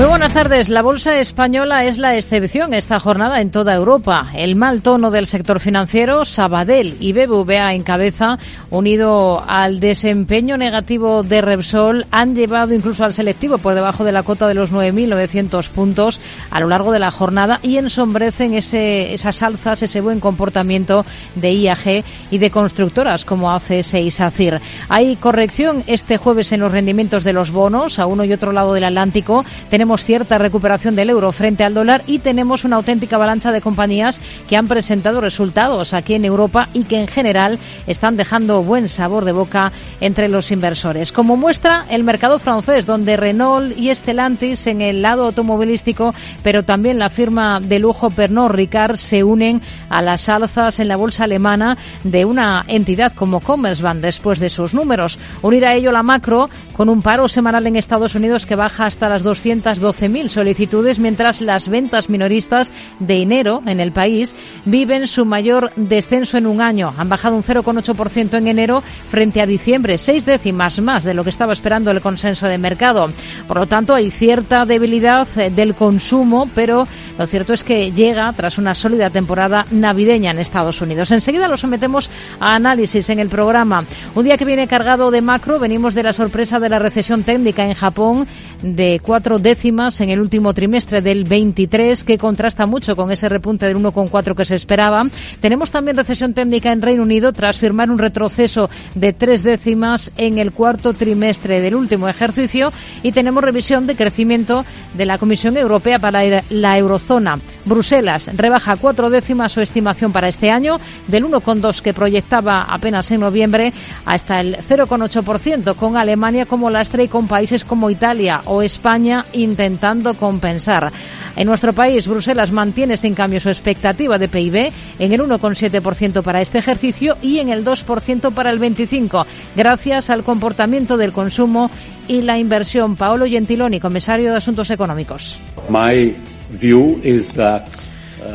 Muy buenas tardes. La bolsa española es la excepción esta jornada en toda Europa. El mal tono del sector financiero, Sabadell y BBVA en cabeza, unido al desempeño negativo de Repsol, han llevado incluso al selectivo por debajo de la cota de los 9.900 puntos a lo largo de la jornada y ensombrecen ese, esas alzas, ese buen comportamiento de IAG y de constructoras como ACS y SACIR. Hay corrección este jueves en los rendimientos de los bonos a uno y otro lado del Atlántico. Tenemos cierta recuperación del euro frente al dólar y tenemos una auténtica avalancha de compañías que han presentado resultados aquí en Europa y que en general están dejando buen sabor de boca entre los inversores. Como muestra el mercado francés, donde Renault y Stellantis en el lado automovilístico, pero también la firma de lujo Pernod Ricard se unen a las alzas en la bolsa alemana de una entidad como Commerzbank después de sus números. Unir a ello la macro con un paro semanal en Estados Unidos que baja hasta las 200 12.000 solicitudes, mientras las ventas minoristas de enero en el país viven su mayor descenso en un año. Han bajado un 0,8% en enero frente a diciembre, seis décimas más de lo que estaba esperando el consenso de mercado. Por lo tanto, hay cierta debilidad eh, del consumo, pero lo cierto es que llega tras una sólida temporada navideña en Estados Unidos. Enseguida lo sometemos a análisis en el programa. Un día que viene cargado de macro, venimos de la sorpresa de la recesión técnica en Japón de cuatro décimas en el último trimestre del 23, que contrasta mucho con ese repunte del 1,4 que se esperaba. Tenemos también recesión técnica en Reino Unido tras firmar un retroceso de tres décimas en el cuarto trimestre del último ejercicio y tenemos revisión de crecimiento de la Comisión Europea para la eurozona. Bruselas rebaja cuatro décimas su estimación para este año del 1,2 que proyectaba apenas en noviembre hasta el 0,8% con Alemania como lastre y con países como Italia o España intentando compensar. En nuestro país, Bruselas mantiene sin cambio su expectativa de PIB en el 1,7% para este ejercicio y en el 2% para el 25, gracias al comportamiento del consumo y la inversión. Paolo Gentiloni, comisario de Asuntos Económicos. My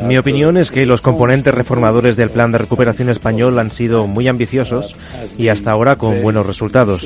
uh, mi opinión es que los componentes reformadores del plan de recuperación español han sido muy ambiciosos y hasta ahora con buenos resultados.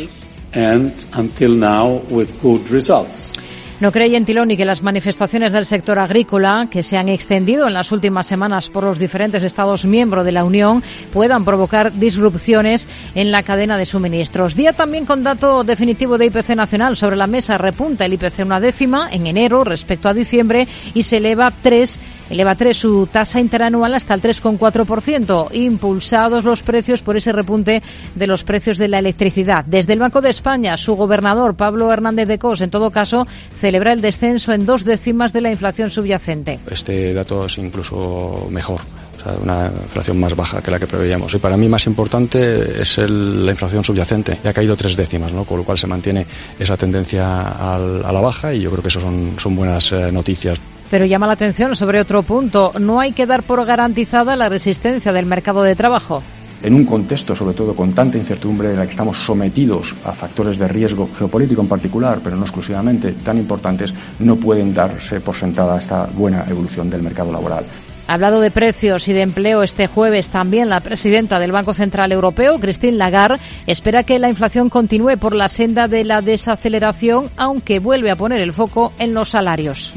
No cree Gentiloni que las manifestaciones del sector agrícola, que se han extendido en las últimas semanas por los diferentes Estados miembros de la Unión, puedan provocar disrupciones en la cadena de suministros. Día también con dato definitivo de IPC nacional sobre la mesa. Repunta el IPC una décima en enero respecto a diciembre y se eleva tres eleva tres su tasa interanual hasta el 3,4%, impulsados los precios por ese repunte de los precios de la electricidad. Desde el Banco de España, su gobernador, Pablo Hernández de Cos, en todo caso, celebra el descenso en dos décimas de la inflación subyacente. Este dato es incluso mejor. O sea, una inflación más baja que la que preveíamos. Y para mí más importante es el, la inflación subyacente. Ya ha caído tres décimas, ¿no? con lo cual se mantiene esa tendencia al, a la baja y yo creo que eso son, son buenas eh, noticias. Pero llama la atención sobre otro punto. No hay que dar por garantizada la resistencia del mercado de trabajo en un contexto, sobre todo con tanta incertidumbre, en el que estamos sometidos a factores de riesgo geopolítico en particular, pero no exclusivamente, tan importantes, no pueden darse por sentada esta buena evolución del mercado laboral. Ha hablado de precios y de empleo este jueves también la presidenta del Banco Central Europeo, Christine Lagarde, espera que la inflación continúe por la senda de la desaceleración, aunque vuelve a poner el foco en los salarios.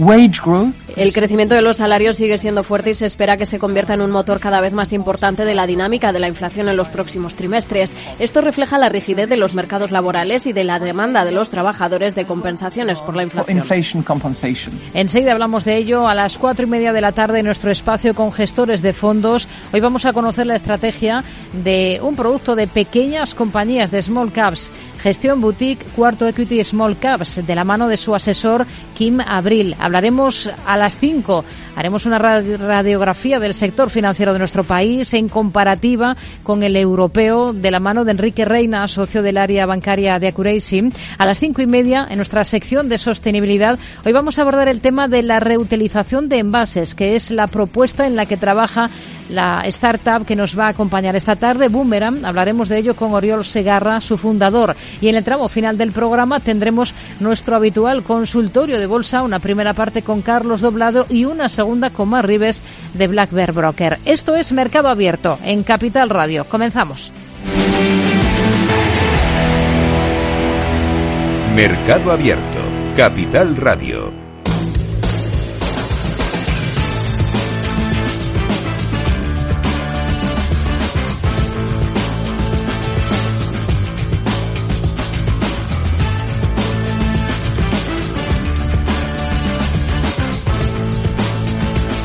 El crecimiento de los salarios sigue siendo fuerte y se espera que se convierta en un motor cada vez más importante de la dinámica de la inflación en los próximos trimestres. Esto refleja la rigidez de los mercados laborales y de la demanda de los trabajadores de compensaciones por la inflación. Enseguida hablamos de ello a las cuatro y media de la tarde en nuestro espacio con gestores de fondos. Hoy vamos a conocer la estrategia de un producto de pequeñas compañías de small caps, gestión boutique, cuarto equity small caps, de la mano de su asesor Kim Abril. Hablaremos a las 5. Haremos una radiografía del sector financiero de nuestro país en comparativa con el europeo de la mano de Enrique Reina, socio del área bancaria de Accuracy. A las cinco y media, en nuestra sección de sostenibilidad, hoy vamos a abordar el tema de la reutilización de envases, que es la propuesta en la que trabaja la startup que nos va a acompañar esta tarde, Boomerang. Hablaremos de ello con Oriol Segarra, su fundador. Y en el tramo final del programa tendremos nuestro habitual consultorio de bolsa, una primera parte con Carlos Doblado y una segunda con Mar Rives de Black Bear Broker. Esto es Mercado Abierto en Capital Radio. Comenzamos. Mercado Abierto, Capital Radio.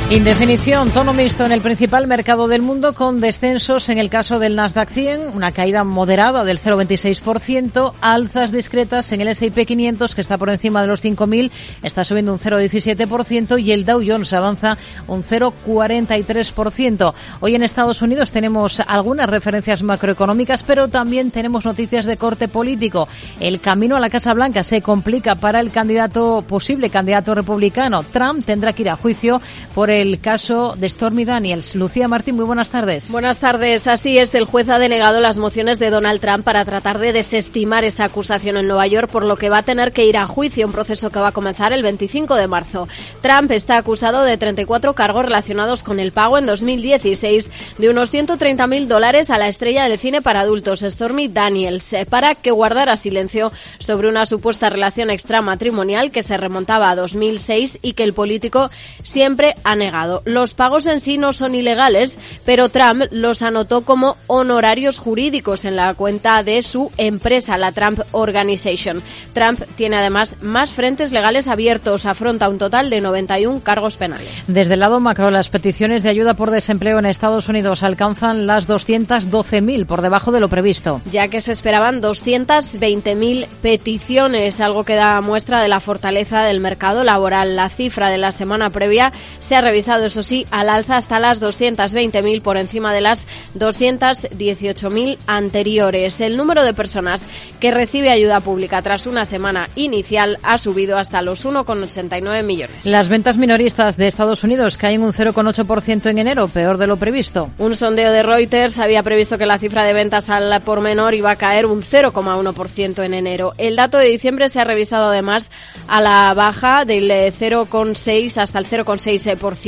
Indefinición, tono mixto en el principal mercado del mundo con descensos en el caso del Nasdaq 100, una caída moderada del 0,26%, alzas discretas en el S&P 500 que está por encima de los 5.000, está subiendo un 0,17% y el Dow Jones avanza un 0,43%. Hoy en Estados Unidos tenemos algunas referencias macroeconómicas, pero también tenemos noticias de corte político. El camino a la Casa Blanca se complica para el candidato posible candidato republicano. Trump tendrá que ir a juicio por el el caso de Stormy Daniels. Lucía Martín, muy buenas tardes. Buenas tardes. Así es, el juez ha denegado las mociones de Donald Trump para tratar de desestimar esa acusación en Nueva York, por lo que va a tener que ir a juicio, un proceso que va a comenzar el 25 de marzo. Trump está acusado de 34 cargos relacionados con el pago en 2016 de unos 130 mil dólares a la estrella del cine para adultos, Stormy Daniels, eh, para que guardara silencio sobre una supuesta relación extramatrimonial que se remontaba a 2006 y que el político siempre ha negado los pagos en sí no son ilegales, pero Trump los anotó como honorarios jurídicos en la cuenta de su empresa, la Trump Organization. Trump tiene además más frentes legales abiertos, afronta un total de 91 cargos penales. Desde el lado macro, las peticiones de ayuda por desempleo en Estados Unidos alcanzan las 212.000 por debajo de lo previsto. Ya que se esperaban 220.000 peticiones, algo que da muestra de la fortaleza del mercado laboral. La cifra de la semana previa se ha revisado eso sí, al alza hasta las 220.000 por encima de las 218.000 anteriores. El número de personas que recibe ayuda pública tras una semana inicial ha subido hasta los 1,89 millones. Las ventas minoristas de Estados Unidos caen un 0,8% en enero, peor de lo previsto. Un sondeo de Reuters había previsto que la cifra de ventas al por menor iba a caer un 0,1% en enero. El dato de diciembre se ha revisado además a la baja del 0,6 hasta el 0,6%.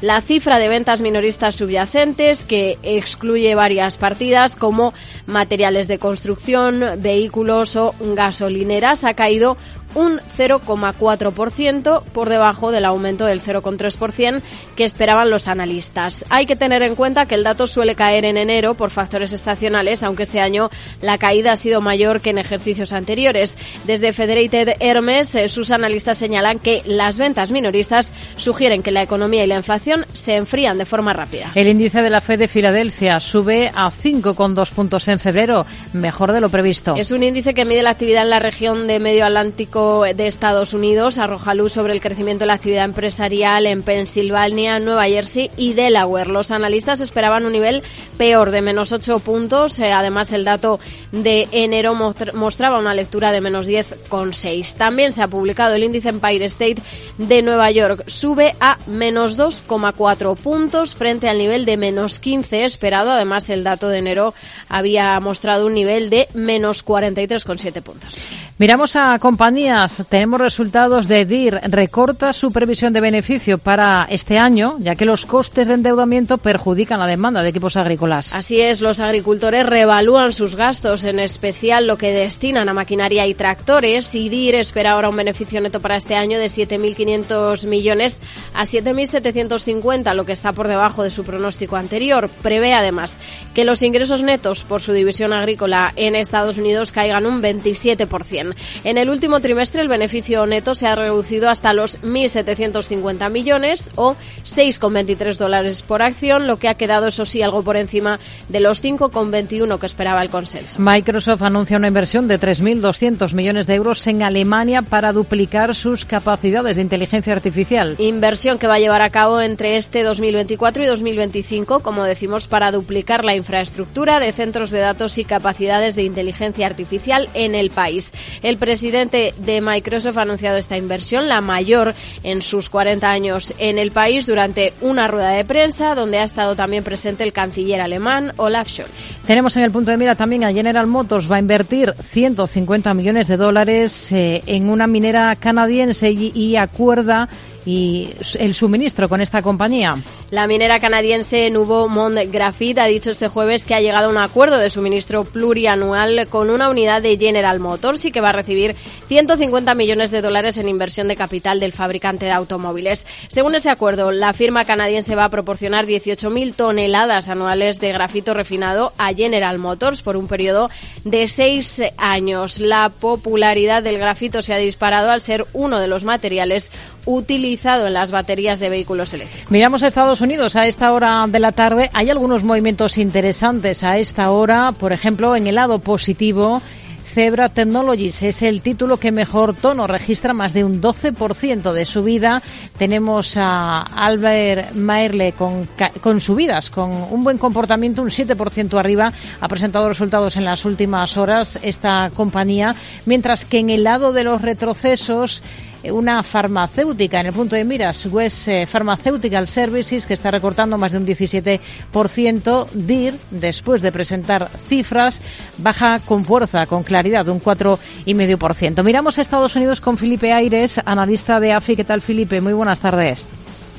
La cifra de ventas minoristas subyacentes, que excluye varias partidas como materiales de construcción, vehículos o gasolineras, ha caído un 0,4% por debajo del aumento del 0,3% que esperaban los analistas. Hay que tener en cuenta que el dato suele caer en enero por factores estacionales, aunque este año la caída ha sido mayor que en ejercicios anteriores. Desde Federated Hermes, eh, sus analistas señalan que las ventas minoristas sugieren que la economía y la inflación se enfrían de forma rápida. El índice de la Fed de Filadelfia sube a 5,2 puntos en febrero, mejor de lo previsto. Es un índice que mide la actividad en la región de Medio Atlántico de Estados Unidos arroja luz sobre el crecimiento de la actividad empresarial en Pensilvania, Nueva Jersey y Delaware. Los analistas esperaban un nivel peor de menos 8 puntos. Eh, además, el dato de enero mostraba una lectura de menos 10,6. También se ha publicado el índice Empire State de Nueva York. Sube a menos 2,4 puntos frente al nivel de menos 15 esperado. Además, el dato de enero había mostrado un nivel de menos 43,7 puntos. Miramos a compañías. Tenemos resultados de DIR. Recorta su previsión de beneficio para este año, ya que los costes de endeudamiento perjudican la demanda de equipos agrícolas. Así es, los agricultores revalúan sus gastos, en especial lo que destinan a maquinaria y tractores. Y DIR espera ahora un beneficio neto para este año de 7.500 millones a 7.750, lo que está por debajo de su pronóstico anterior. Prevé además que los ingresos netos por su división agrícola en Estados Unidos caigan un 27%. En el último trimestre el beneficio neto se ha reducido hasta los 1.750 millones o 6,23 dólares por acción, lo que ha quedado, eso sí, algo por encima de los 5,21 que esperaba el consenso. Microsoft anuncia una inversión de 3.200 millones de euros en Alemania para duplicar sus capacidades de inteligencia artificial. Inversión que va a llevar a cabo entre este 2024 y 2025, como decimos, para duplicar la infraestructura de centros de datos y capacidades de inteligencia artificial en el país. El presidente de Microsoft ha anunciado esta inversión, la mayor en sus 40 años en el país, durante una rueda de prensa donde ha estado también presente el canciller alemán Olaf Scholz. Tenemos en el punto de mira también a General Motors va a invertir 150 millones de dólares eh, en una minera canadiense y, y acuerda y el suministro con esta compañía. La minera canadiense Nuvo Mont Graphite ha dicho este jueves que ha llegado a un acuerdo de suministro plurianual con una unidad de General Motors y que va a recibir 150 millones de dólares en inversión de capital del fabricante de automóviles. Según ese acuerdo, la firma canadiense va a proporcionar 18.000 toneladas anuales de grafito refinado a General Motors por un periodo de seis años. La popularidad del grafito se ha disparado al ser uno de los materiales utilizado en las baterías de vehículos eléctricos. Miramos a Estados Unidos a esta hora de la tarde. Hay algunos movimientos interesantes a esta hora, por ejemplo, en el lado positivo. Zebra Technologies es el título que mejor tono registra más de un 12% de subida. Tenemos a Albert Maerle con, con subidas, con un buen comportamiento, un 7% arriba. Ha presentado resultados en las últimas horas esta compañía, mientras que en el lado de los retrocesos una farmacéutica en el punto de miras, West eh, Pharmaceutical Services, que está recortando más de un 17%. DIR, después de presentar cifras, baja con fuerza, con claridad, un 4,5%. Miramos a Estados Unidos con Felipe Aires, analista de AFI. ¿Qué tal, Felipe? Muy buenas tardes.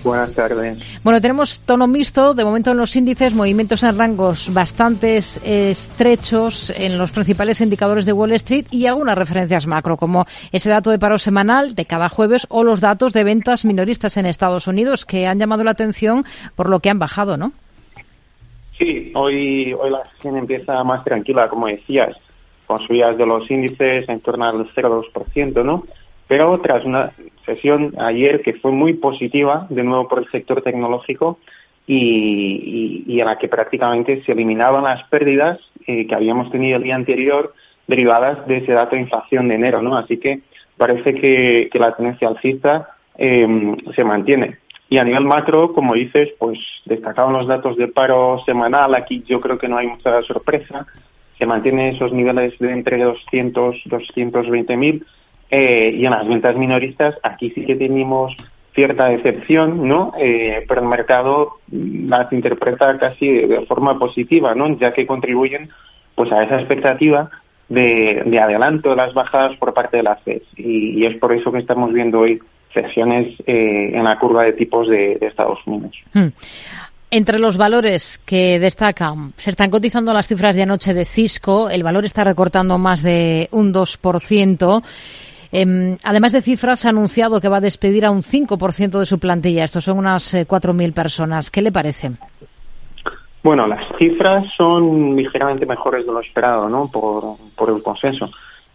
Buenas tardes. Bueno, tenemos tono mixto, de momento en los índices, movimientos en rangos bastante estrechos en los principales indicadores de Wall Street y algunas referencias macro, como ese dato de paro semanal de cada jueves o los datos de ventas minoristas en Estados Unidos, que han llamado la atención por lo que han bajado, ¿no? Sí, hoy, hoy la sesión empieza más tranquila, como decías, con subidas de los índices en torno al 0,2%, ¿no? Pero tras una ayer que fue muy positiva, de nuevo por el sector tecnológico, y, en la que prácticamente se eliminaban las pérdidas eh, que habíamos tenido el día anterior derivadas de ese dato de inflación de enero, ¿no? Así que parece que, la tendencia alcista eh, se mantiene. Y a nivel macro, como dices, pues destacaban los datos de paro semanal. Aquí yo creo que no hay mucha sorpresa. Se mantienen esos niveles de entre 200 220 mil eh, y en las ventas minoristas, aquí sí que tenemos cierta decepción, ¿no? Eh, pero el mercado las interpreta casi de, forma positiva, ¿no? Ya que contribuyen pues a esa expectativa de, adelanto de las bajadas por parte de la FED. Y, es por eso que estamos viendo hoy sesiones eh, en la curva de tipos de, Estados Unidos. Hmm. Entre los valores que destacan, se están cotizando las cifras de anoche de Cisco, el valor está recortando más de un 2%. Eh, además de cifras, ha anunciado que va a despedir a un 5% de su plantilla. Estos son unas 4.000 eh, personas. ¿Qué le parece? Bueno, las cifras son ligeramente mejores de lo esperado, ¿no? Por, por el consenso.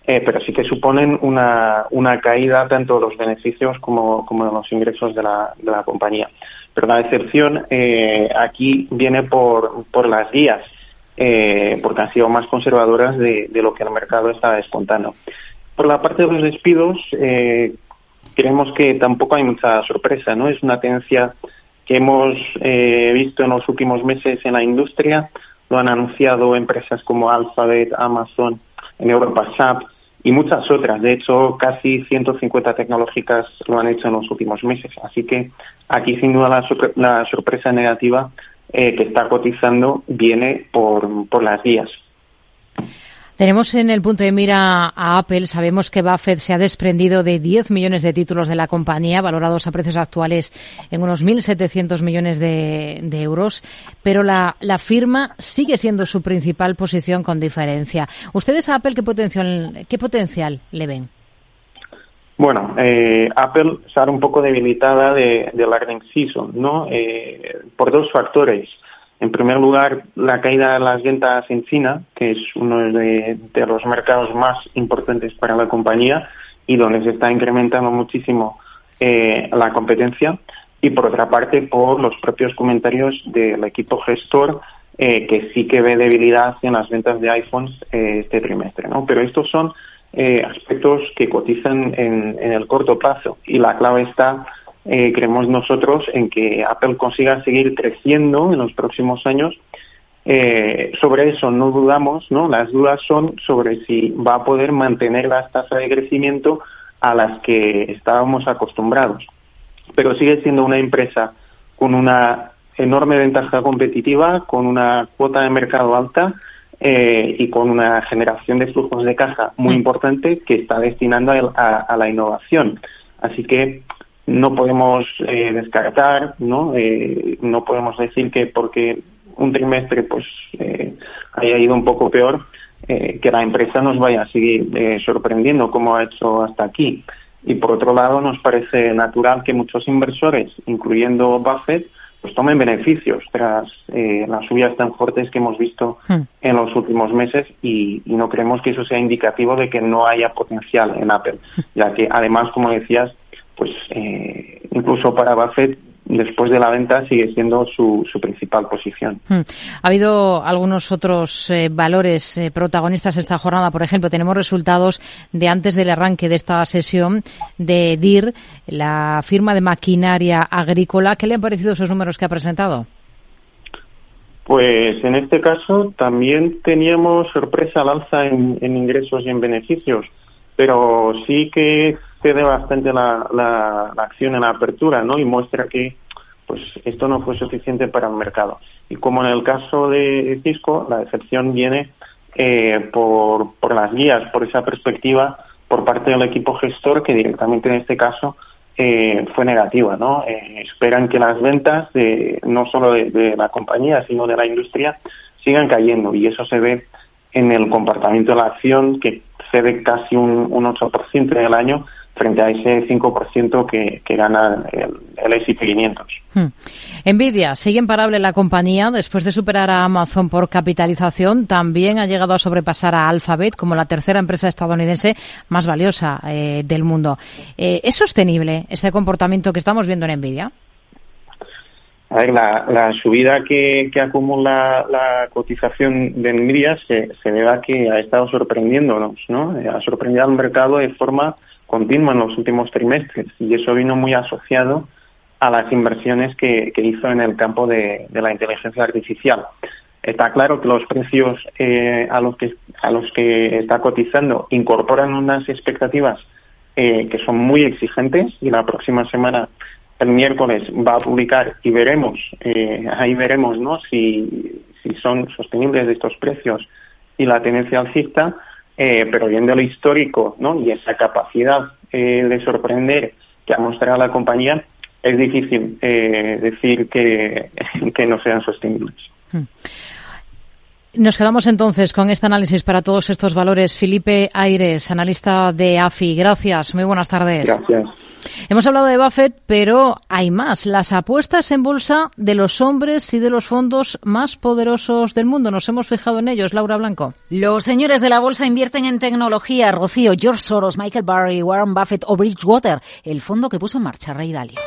Eh, pero sí que suponen una, una caída tanto de los beneficios como, como de los ingresos de la, de la compañía. Pero la decepción eh, aquí viene por, por las guías, eh, porque han sido más conservadoras de, de lo que el mercado está descontando. Por la parte de los despidos, eh, creemos que tampoco hay mucha sorpresa, ¿no? Es una tendencia que hemos eh, visto en los últimos meses en la industria. Lo han anunciado empresas como Alphabet, Amazon, en Europa SAP y muchas otras. De hecho, casi 150 tecnológicas lo han hecho en los últimos meses. Así que aquí, sin duda, la, sorpresa negativa eh, que está cotizando viene por, por las vías. Tenemos en el punto de mira a Apple. Sabemos que Buffett se ha desprendido de 10 millones de títulos de la compañía, valorados a precios actuales en unos 1.700 millones de, euros, pero la, firma sigue siendo su principal posición con diferencia. ¿Ustedes a Apple qué potencial, qué potencial le ven? Bueno, eh, Apple sale un poco debilitada de, de la season, ¿no? Eh, por dos factores. En primer lugar, la caída de las ventas en China, que es uno de, los mercados más importantes para la compañía y donde se está incrementando muchísimo eh, la competencia. Y por otra parte, por los propios comentarios del equipo gestor, eh, que sí que ve debilidad en las ventas de iPhones eh, este trimestre. ¿no? Pero estos son aspectos que cotizan en, en el corto plazo y la clave está creemos nosotros en que Apple consiga seguir creciendo en los próximos años eh, sobre eso no dudamos, ¿no? Las dudas son sobre si va a poder mantener las tasas de crecimiento a las que estábamos acostumbrados. Pero sigue siendo una empresa con una enorme ventaja competitiva, con una cuota de mercado alta eh, y con una generación de flujos de caja muy mm. importante que está destinando a, la innovación. Así que no podemos eh, descartar, ¿no? no podemos decir que porque un trimestre pues eh, haya ido un poco peor, eh, que la empresa nos vaya a seguir eh, sorprendiendo como ha hecho hasta aquí. Y por otro lado, nos parece natural que muchos inversores, incluyendo Buffett, pues tomen beneficios tras las subidas tan fuertes que hemos visto hmm. en los últimos meses y, y, no creemos que eso sea indicativo de que no haya potencial en Apple, ya que además, como decías, pues incluso para Buffett después de la venta sigue siendo su, su principal posición. Hmm. Ha habido algunos otros eh, valores eh, protagonistas esta jornada. Por ejemplo, tenemos resultados de antes del arranque de esta sesión de DIR, la firma de maquinaria agrícola. ¿Qué le han parecido esos números que ha presentado? Pues en este caso también teníamos sorpresa al alza en, en ingresos y en beneficios, pero sí que cede bastante la, la, acción en la apertura, ¿no? Y muestra que pues esto no fue suficiente para el mercado. Y como en el caso de Cisco, la decepción viene eh, por, por las guías, por esa perspectiva por parte del equipo gestor que directamente en este caso eh, fue negativa, ¿no? Eh, esperan que las ventas de, no solo de, la compañía, sino de la industria sigan cayendo y eso se ve en el comportamiento de la acción que cede casi un, un 8% en el año frente a ese 5% que, que gana el, el S&P 500. Hmm. Nvidia sigue imparable la compañía después de superar a Amazon por capitalización. También ha llegado a sobrepasar a Alphabet como la tercera empresa estadounidense más valiosa eh, del mundo. Eh, ¿Es sostenible este comportamiento que estamos viendo en Nvidia? A ver, la, la subida que, que, acumula la cotización de Nvidia se, se debe a que ha estado sorprendiéndonos, ¿no? Ha sorprendido al mercado de forma continua en los últimos trimestres y eso vino muy asociado a las inversiones que, hizo en el campo de, la inteligencia artificial. Está claro que los precios eh, a los que a los que está cotizando incorporan unas expectativas eh, que son muy exigentes y la próxima semana el miércoles va a publicar y veremos eh, ahí veremos no si, si son sostenibles estos precios y la tendencia alcista eh, pero viendo lo histórico ¿no? y esa capacidad eh, de sorprender que ha mostrado la compañía, es difícil eh, decir que, no sean sostenibles. Hmm. Nos quedamos entonces con este análisis para todos estos valores. Felipe Aires, analista de AFI. Gracias. Muy buenas tardes. Gracias. Hemos hablado de Buffett, pero hay más. Las apuestas en bolsa de los hombres y de los fondos más poderosos del mundo. Nos hemos fijado en ellos. Laura Blanco. Los señores de la bolsa invierten en tecnología. Rocío, George Soros, Michael Barry, Warren Buffett o Bridgewater, el fondo que puso en marcha Ray Dalio.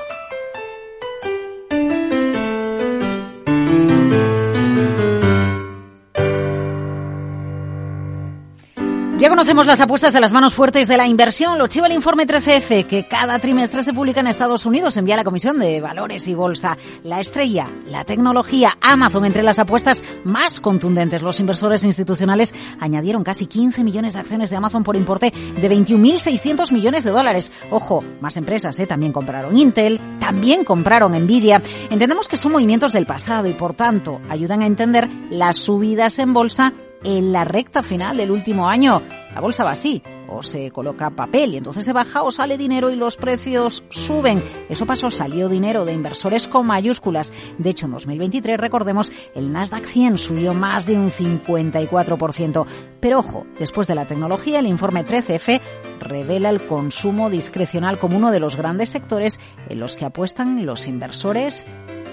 Ya conocemos las apuestas de las manos fuertes de la inversión. Lo chiva el informe 13F, que cada trimestre se publica en Estados Unidos. Envía la Comisión de Valores y Bolsa. La estrella, la tecnología, Amazon, entre las apuestas más contundentes. Los inversores institucionales añadieron casi 15 millones de acciones de Amazon por importe de 21.600 millones de dólares. Ojo, más empresas ¿eh? también compraron Intel, también compraron Nvidia. Entendemos que son movimientos del pasado y, por tanto, ayudan a entender las subidas en bolsa en la recta final del último año. La bolsa va así, o se coloca papel y entonces se baja o sale dinero y los precios suben. Eso pasó, salió dinero de inversores con mayúsculas. De hecho, en 2023, recordemos, el Nasdaq 100 subió más de un 54%. Pero ojo, después de la tecnología, el informe 13F revela el consumo discrecional como uno de los grandes sectores en los que apuestan los inversores,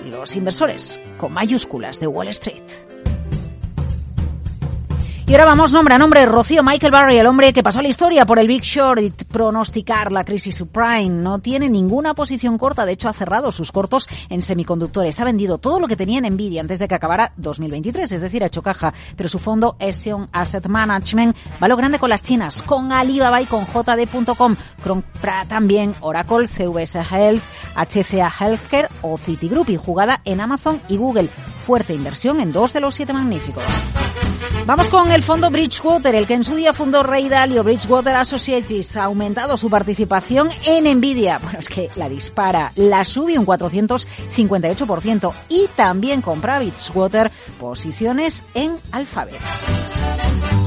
los inversores con mayúsculas de Wall Street. Y ahora vamos nombre a nombre. Rocío Michael Barry, el hombre que pasó la historia por el Big Short y pronosticar la crisis subprime. No tiene ninguna posición corta. De hecho, ha cerrado sus cortos en semiconductores. Ha vendido todo lo que tenía en Nvidia antes de que acabara 2023, es decir, ha hecho caja. Pero su fondo Esion Asset Management va lo grande con las chinas, con Alibaba y con JD.com. Compra también Oracle, CVS Health, HCA Healthcare o Citigroup y jugada en Amazon y Google fuerte inversión en dos de los siete magníficos. Vamos con el fondo Bridgewater, el que en su día fundó Ray Dalio. Bridgewater Associates ha aumentado su participación en Nvidia. Bueno, es que la dispara, la sube un 458% y también compra Bridgewater posiciones en Alphabet.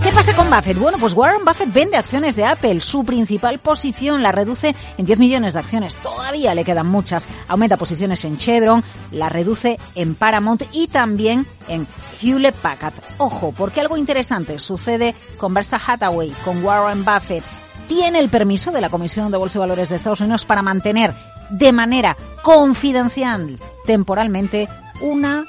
¿Qué pasa con Buffett? Bueno, pues Warren Buffett vende acciones de Apple. Su principal posición la reduce en 10 millones de acciones. Todavía le quedan muchas. Aumenta posiciones en Chevron, la reduce en Paramount y también en Hewlett Packard. Ojo, porque algo interesante sucede con Berkshire Hathaway, con Warren Buffett. Tiene el permiso de la Comisión de Bolsa y Valores de Estados Unidos para mantener de manera confidencial temporalmente una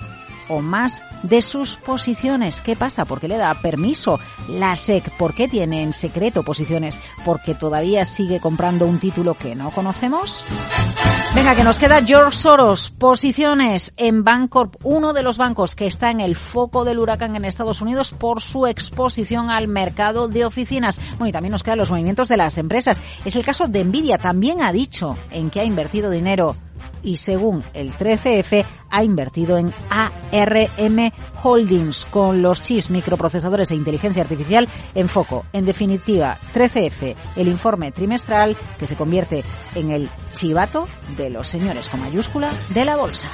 o más de sus posiciones. ¿Qué pasa? ¿Por qué le da permiso la SEC? ¿Por qué tiene en secreto posiciones? ¿Porque todavía sigue comprando un título que no conocemos? Venga, que nos queda George Soros. Posiciones en Bancorp, uno de los bancos que está en el foco del huracán en Estados Unidos por su exposición al mercado de oficinas. Bueno, y también nos quedan los movimientos de las empresas. Es el caso de Nvidia. También ha dicho en que ha invertido dinero y según el 13F ha invertido en ARM Holdings con los chips, microprocesadores e inteligencia artificial en foco. En definitiva, 13F, el informe trimestral que se convierte en el chivato de los señores con mayúscula de la bolsa.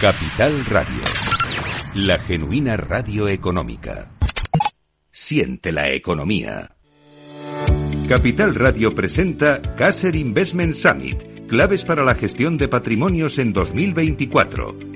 Capital Radio. La genuina radio económica. Siente la economía. Capital Radio presenta Caser Investment Summit, claves para la gestión de patrimonios en 2024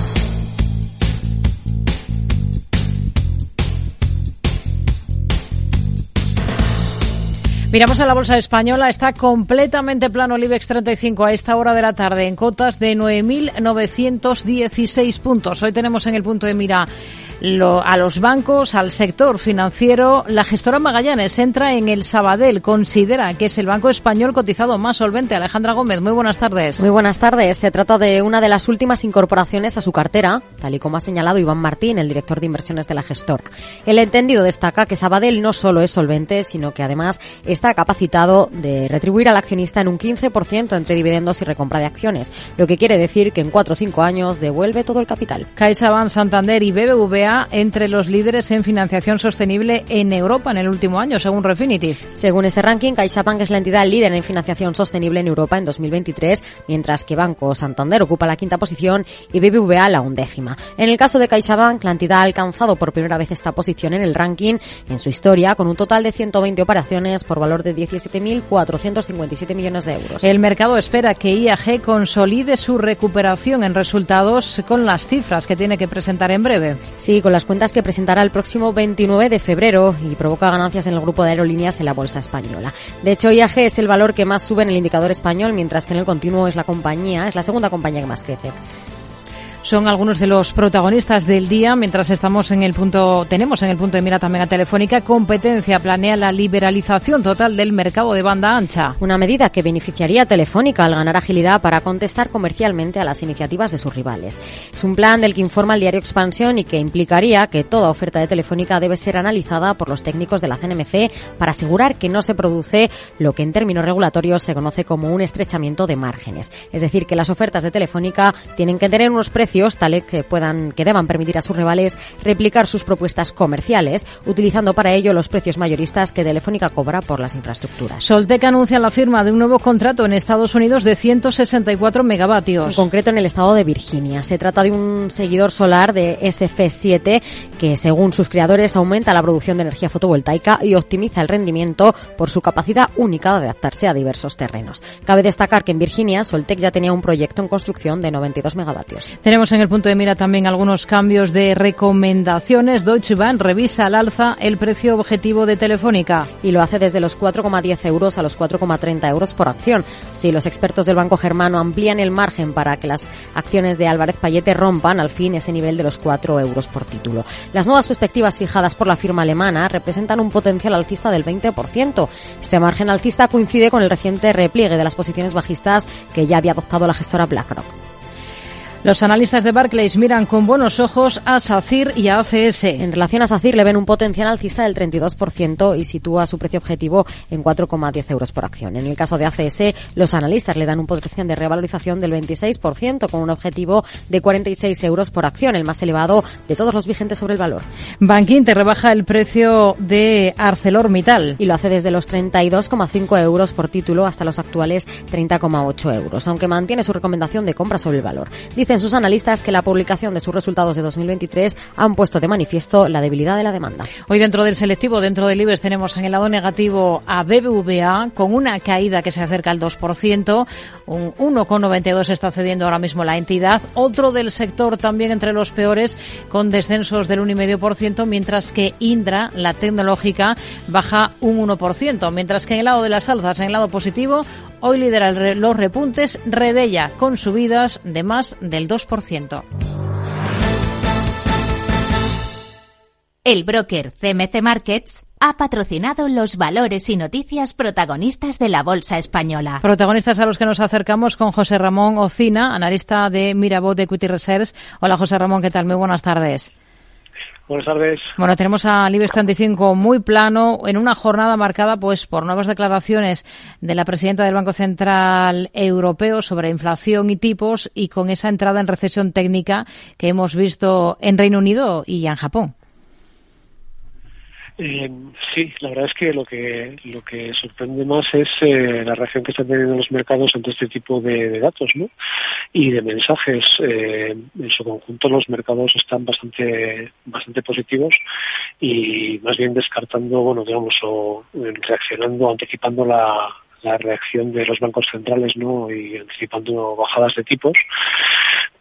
Miramos a la bolsa española, está completamente plano el IBEX 35 a esta hora de la tarde en cotas de 9.916 puntos. Hoy tenemos en el punto de mira a los bancos, al sector financiero. La gestora Magallanes entra en el Sabadell, considera que es el banco español cotizado más solvente. Alejandra Gómez, muy buenas tardes. Muy buenas tardes. Se trata de una de las últimas incorporaciones a su cartera, tal y como ha señalado Iván Martín, el director de inversiones de la gestor. El entendido destaca que Sabadell no solo es solvente, sino que además está capacitado de retribuir al accionista en un 15% entre dividendos y recompra de acciones, lo que quiere decir que en 4 o 5 años devuelve todo el capital. CaixaBank, Santander y BBVA entre los líderes en financiación sostenible en Europa en el último año, según Refinitiv. Según este ranking, CaixaBank es la entidad líder en financiación sostenible en Europa en 2023, mientras que Banco Santander ocupa la quinta posición y BBVA la undécima. En el caso de CaixaBank, la entidad ha alcanzado por primera vez esta posición en el ranking en su historia, con un total de 120 operaciones por valor de 17.457 millones de euros. El mercado espera que IAG consolide su recuperación en resultados con las cifras que tiene que presentar en breve. Sí, con las cuentas que presentará el próximo 29 de febrero y provoca ganancias en el grupo de aerolíneas en la bolsa española. De hecho, IAG es el valor que más sube en el indicador español, mientras que en el continuo es la compañía, es la segunda compañía que más crece. Son algunos de los protagonistas del día. Mientras estamos en el punto, tenemos en el punto de mira también a Telefónica, competencia planea la liberalización total del mercado de banda ancha. Una medida que beneficiaría a Telefónica al ganar agilidad para contestar comercialmente a las iniciativas de sus rivales. Es un plan del que informa el diario Expansión y que implicaría que toda oferta de Telefónica debe ser analizada por los técnicos de la CNMC para asegurar que no se produce lo que en términos regulatorios se conoce como un estrechamiento de márgenes. Es decir, que las ofertas de Telefónica tienen que tener unos precios tales que puedan, que deban permitir a sus rivales replicar sus propuestas comerciales, utilizando para ello los precios mayoristas que Telefónica cobra por las infraestructuras. Soltec anuncia la firma de un nuevo contrato en Estados Unidos de 164 megavatios. En concreto en el estado de Virginia. Se trata de un seguidor solar de SF7 que, según sus creadores, aumenta la producción de energía fotovoltaica y optimiza el rendimiento por su capacidad única de adaptarse a diversos terrenos. Cabe destacar que en Virginia Soltec ya tenía un proyecto en construcción de 92 megavatios. Tenemos en el punto de mira también algunos cambios de recomendaciones. Deutsche Bahn revisa al alza el precio objetivo de Telefónica. Y lo hace desde los 4,10 euros a los 4,30 euros por acción. Si los expertos del Banco Germano amplían el margen para que las acciones de Álvarez Payete rompan al fin ese nivel de los 4 euros por título. Las nuevas perspectivas fijadas por la firma alemana representan un potencial alcista del 20%. Este margen alcista coincide con el reciente repliegue de las posiciones bajistas que ya había adoptado la gestora BlackRock. Los analistas de Barclays miran con buenos ojos a SACIR y a ACS. En relación a SACIR le ven un potencial alcista del 32% y sitúa su precio objetivo en 4,10 euros por acción. En el caso de ACS, los analistas le dan un potencial de revalorización del 26% con un objetivo de 46 euros por acción, el más elevado de todos los vigentes sobre el valor. te rebaja el precio de ArcelorMittal. Y lo hace desde los 32,5 euros por título hasta los actuales 30,8 euros, aunque mantiene su recomendación de compra sobre el valor. Dice Dicen sus analistas que la publicación de sus resultados de 2023 han puesto de manifiesto la debilidad de la demanda. Hoy dentro del selectivo, dentro del IBEX, tenemos en el lado negativo a BBVA con una caída que se acerca al 2%, un 1,92 está cediendo ahora mismo la entidad, otro del sector también entre los peores con descensos del 1,5%, mientras que Indra, la tecnológica, baja un 1%, mientras que en el lado de las alzas, en el lado positivo, Hoy lidera los repuntes Rebella con subidas de más del 2%. El broker CMC Markets ha patrocinado los valores y noticias protagonistas de la Bolsa Española. Protagonistas a los que nos acercamos con José Ramón Ocina, analista de Mirabot Equity Research. Hola José Ramón, ¿qué tal? Muy buenas tardes. Buenas tardes. Bueno, tenemos al IBEX 35 muy plano en una jornada marcada pues por nuevas declaraciones de la presidenta del Banco Central Europeo sobre inflación y tipos y con esa entrada en recesión técnica que hemos visto en Reino Unido y en Japón. Eh, sí, la verdad es que lo que lo que sorprende más es eh, la reacción que están teniendo los mercados ante este tipo de, datos, ¿no? Y de mensajes. Eh, en su conjunto, los mercados están bastante bastante positivos y más bien descartando, bueno, digamos, o reaccionando, anticipando la, la reacción de los bancos centrales, ¿no? Y anticipando bajadas de tipos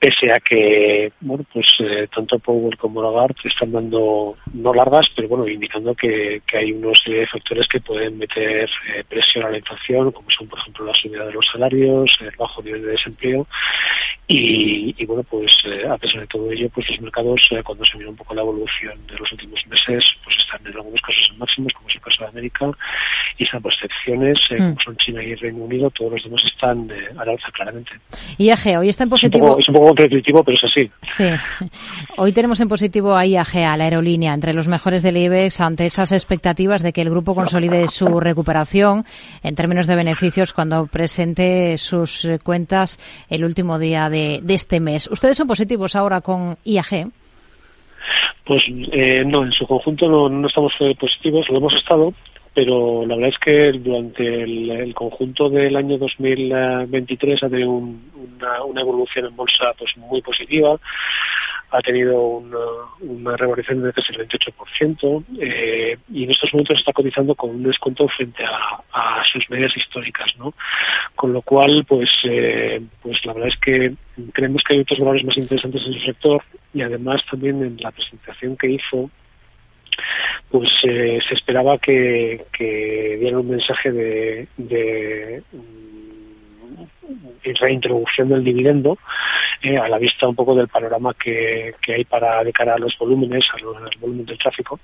pese a que bueno pues eh, tanto Powell como Lagarde están dando no largas pero bueno indicando que, hay unos factores que pueden meter eh, presión a la inflación como son por ejemplo la subida de los salarios el bajo nivel de desempleo. Y, bueno pues eh, a pesar de todo ello pues los mercados cuando se mira un poco la evolución de los últimos meses pues están en algunos casos en máximos como es el caso de América. Y salvo excepciones mm. como son China y Reino Unido todos los demás están a la alza claramente. IAG hoy está en positivo competitivo, pero es así. Sí. Hoy tenemos en positivo a IAG, a la aerolínea, entre los mejores del IBEX, ante esas expectativas de que el grupo consolide su recuperación en términos de beneficios cuando presente sus cuentas el último día de, este mes. ¿Ustedes son positivos ahora con IAG? Pues eh, no, en su conjunto no, no estamos eh, positivos, lo hemos estado, pero la verdad es que durante el, conjunto del año 2023 ha tenido una, evolución en bolsa pues muy positiva ha tenido una, una casi el 28% eh, y en estos momentos está cotizando con un descuento frente a, sus medias históricas, ¿no? Con lo cual, pues, eh, pues la verdad es que creemos que hay otros valores más interesantes en el sector y además también en la presentación que hizo pues eh, se esperaba que, que dieran un mensaje de, de mm, reintroducción del dividendo eh, a la vista un poco del panorama que, hay para de cara a los volúmenes, a los, al volumen del tráfico,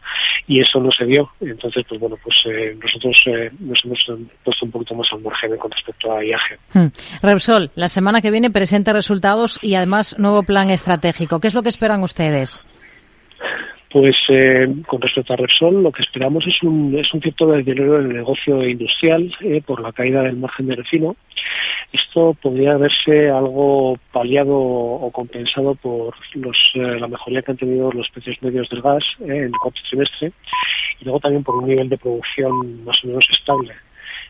y eso no se dio. Entonces, pues bueno, pues eh, nosotros eh, nos hemos puesto un poquito más al margen con respecto a IAG. Hmm. Repsol, la semana que viene presenta resultados y además nuevo plan estratégico. ¿Qué es lo que esperan ustedes? Pues eh, con respecto a Repsol, lo que esperamos es un, es un cierto deterioro en el negocio industrial eh, por la caída del margen de refino. Esto podría verse algo paliado o compensado por los, eh, la mejoría que han tenido los precios medios del gas eh, en el cuarto trimestre y luego también por un nivel de producción más o menos estable.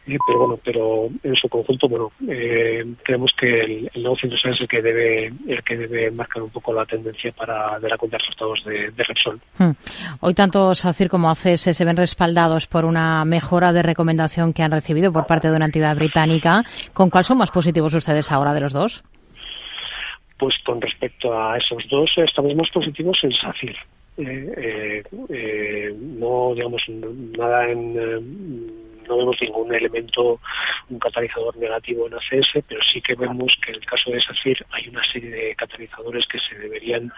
Eh, pero bueno, pero en su conjunto, bueno, eh, creemos que el, el, negocio industrial es el que debe, el que debe marcar un poco la tendencia para de la cuenta de resultados de, de Repsol. Hmm. Hoy tanto SACIR como ACS se ven respaldados por una mejora de recomendación que han recibido por parte de una entidad británica. ¿Con cuál son más positivos ustedes ahora de los dos? Pues con respecto a esos dos, estamos más positivos en SACIR. Eh, eh, no, digamos, nada en no vemos ningún elemento, un catalizador negativo en ACS, pero sí que vemos que en el caso de SACIR hay una serie de catalizadores que se deberían,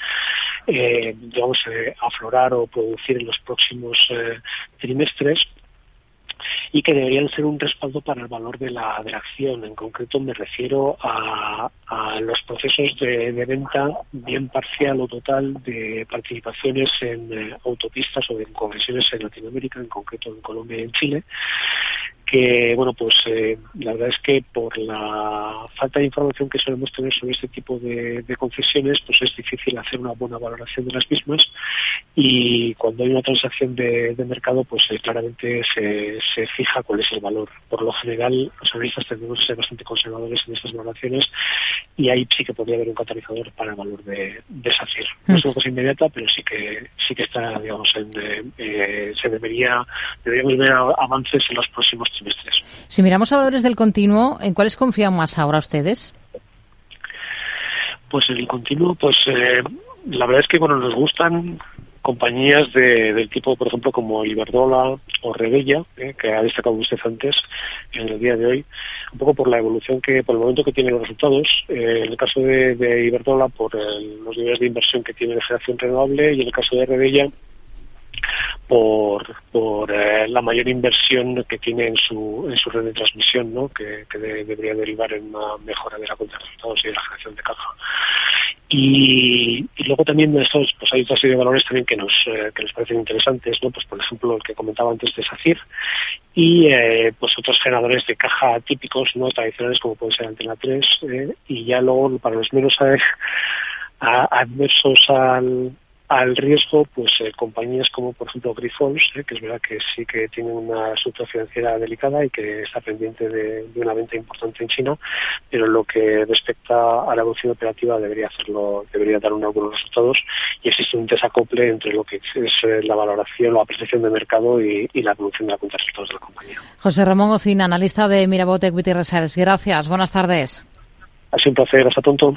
eh, digamos, eh, aflorar o producir en los próximos eh, trimestres y que deberían ser un respaldo para el valor de la, de la acción. En concreto me refiero a, los procesos de, de, venta, bien parcial o total, de participaciones en eh, autopistas o en concesiones en Latinoamérica, en concreto en Colombia y en Chile, que bueno pues eh, la verdad es que por la falta de información que solemos tener sobre este tipo de, de, concesiones pues es difícil hacer una buena valoración de las mismas. Y cuando hay una transacción de, mercado pues eh, claramente se, se, fija cuál es el valor. Por lo general los analistas tendemos a ser bastante conservadores en estas valoraciones y ahí sí que podría haber un catalizador para el valor de, de SACIR no es una cosa inmediata pero sí que sí que está digamos en, eh, se debería deberíamos ver avances en los próximos Si miramos a valores del continuo, ¿en cuáles confían más ahora ustedes? Pues en el continuo, pues eh, la verdad es que bueno nos gustan compañías de, del tipo, por ejemplo, como Iberdrola o Rebella, eh, que ha destacado usted antes en el día de hoy, un poco por la evolución que, por el momento que tienen los resultados. Eh, en el caso de, de Iberdrola, por el, los niveles de inversión que tiene de generación renovable, y en el caso de Rebella, por, por eh, la mayor inversión que tiene en su, en su red de transmisión, ¿no? que, que de, debería derivar en una mejora de la cuenta de resultados y de la generación de caja. Y, luego también estos, pues hay otra serie de valores también que nos, eh, que nos parecen interesantes, ¿no? Pues por ejemplo el que comentaba antes de SACIR y eh, pues otros generadores de caja típicos, no tradicionales como puede ser Antena 3 eh, y ya luego para los menos adversos al, al riesgo, pues eh, compañías como por ejemplo Grifols, eh, que es verdad que sí que tiene una estructura financiera delicada y que está pendiente de, de, una venta importante en China, pero lo que respecta a la evolución operativa debería hacerlo, debería dar unos buenos resultados y existe un desacople entre lo que es eh, la valoración, la percepción de mercado y, y, la evolución de la cuenta de resultados de la compañía. José Ramón Ocina, analista de Mirabot Equity Research. Gracias. Buenas tardes. Ha sido un placer. Hasta pronto.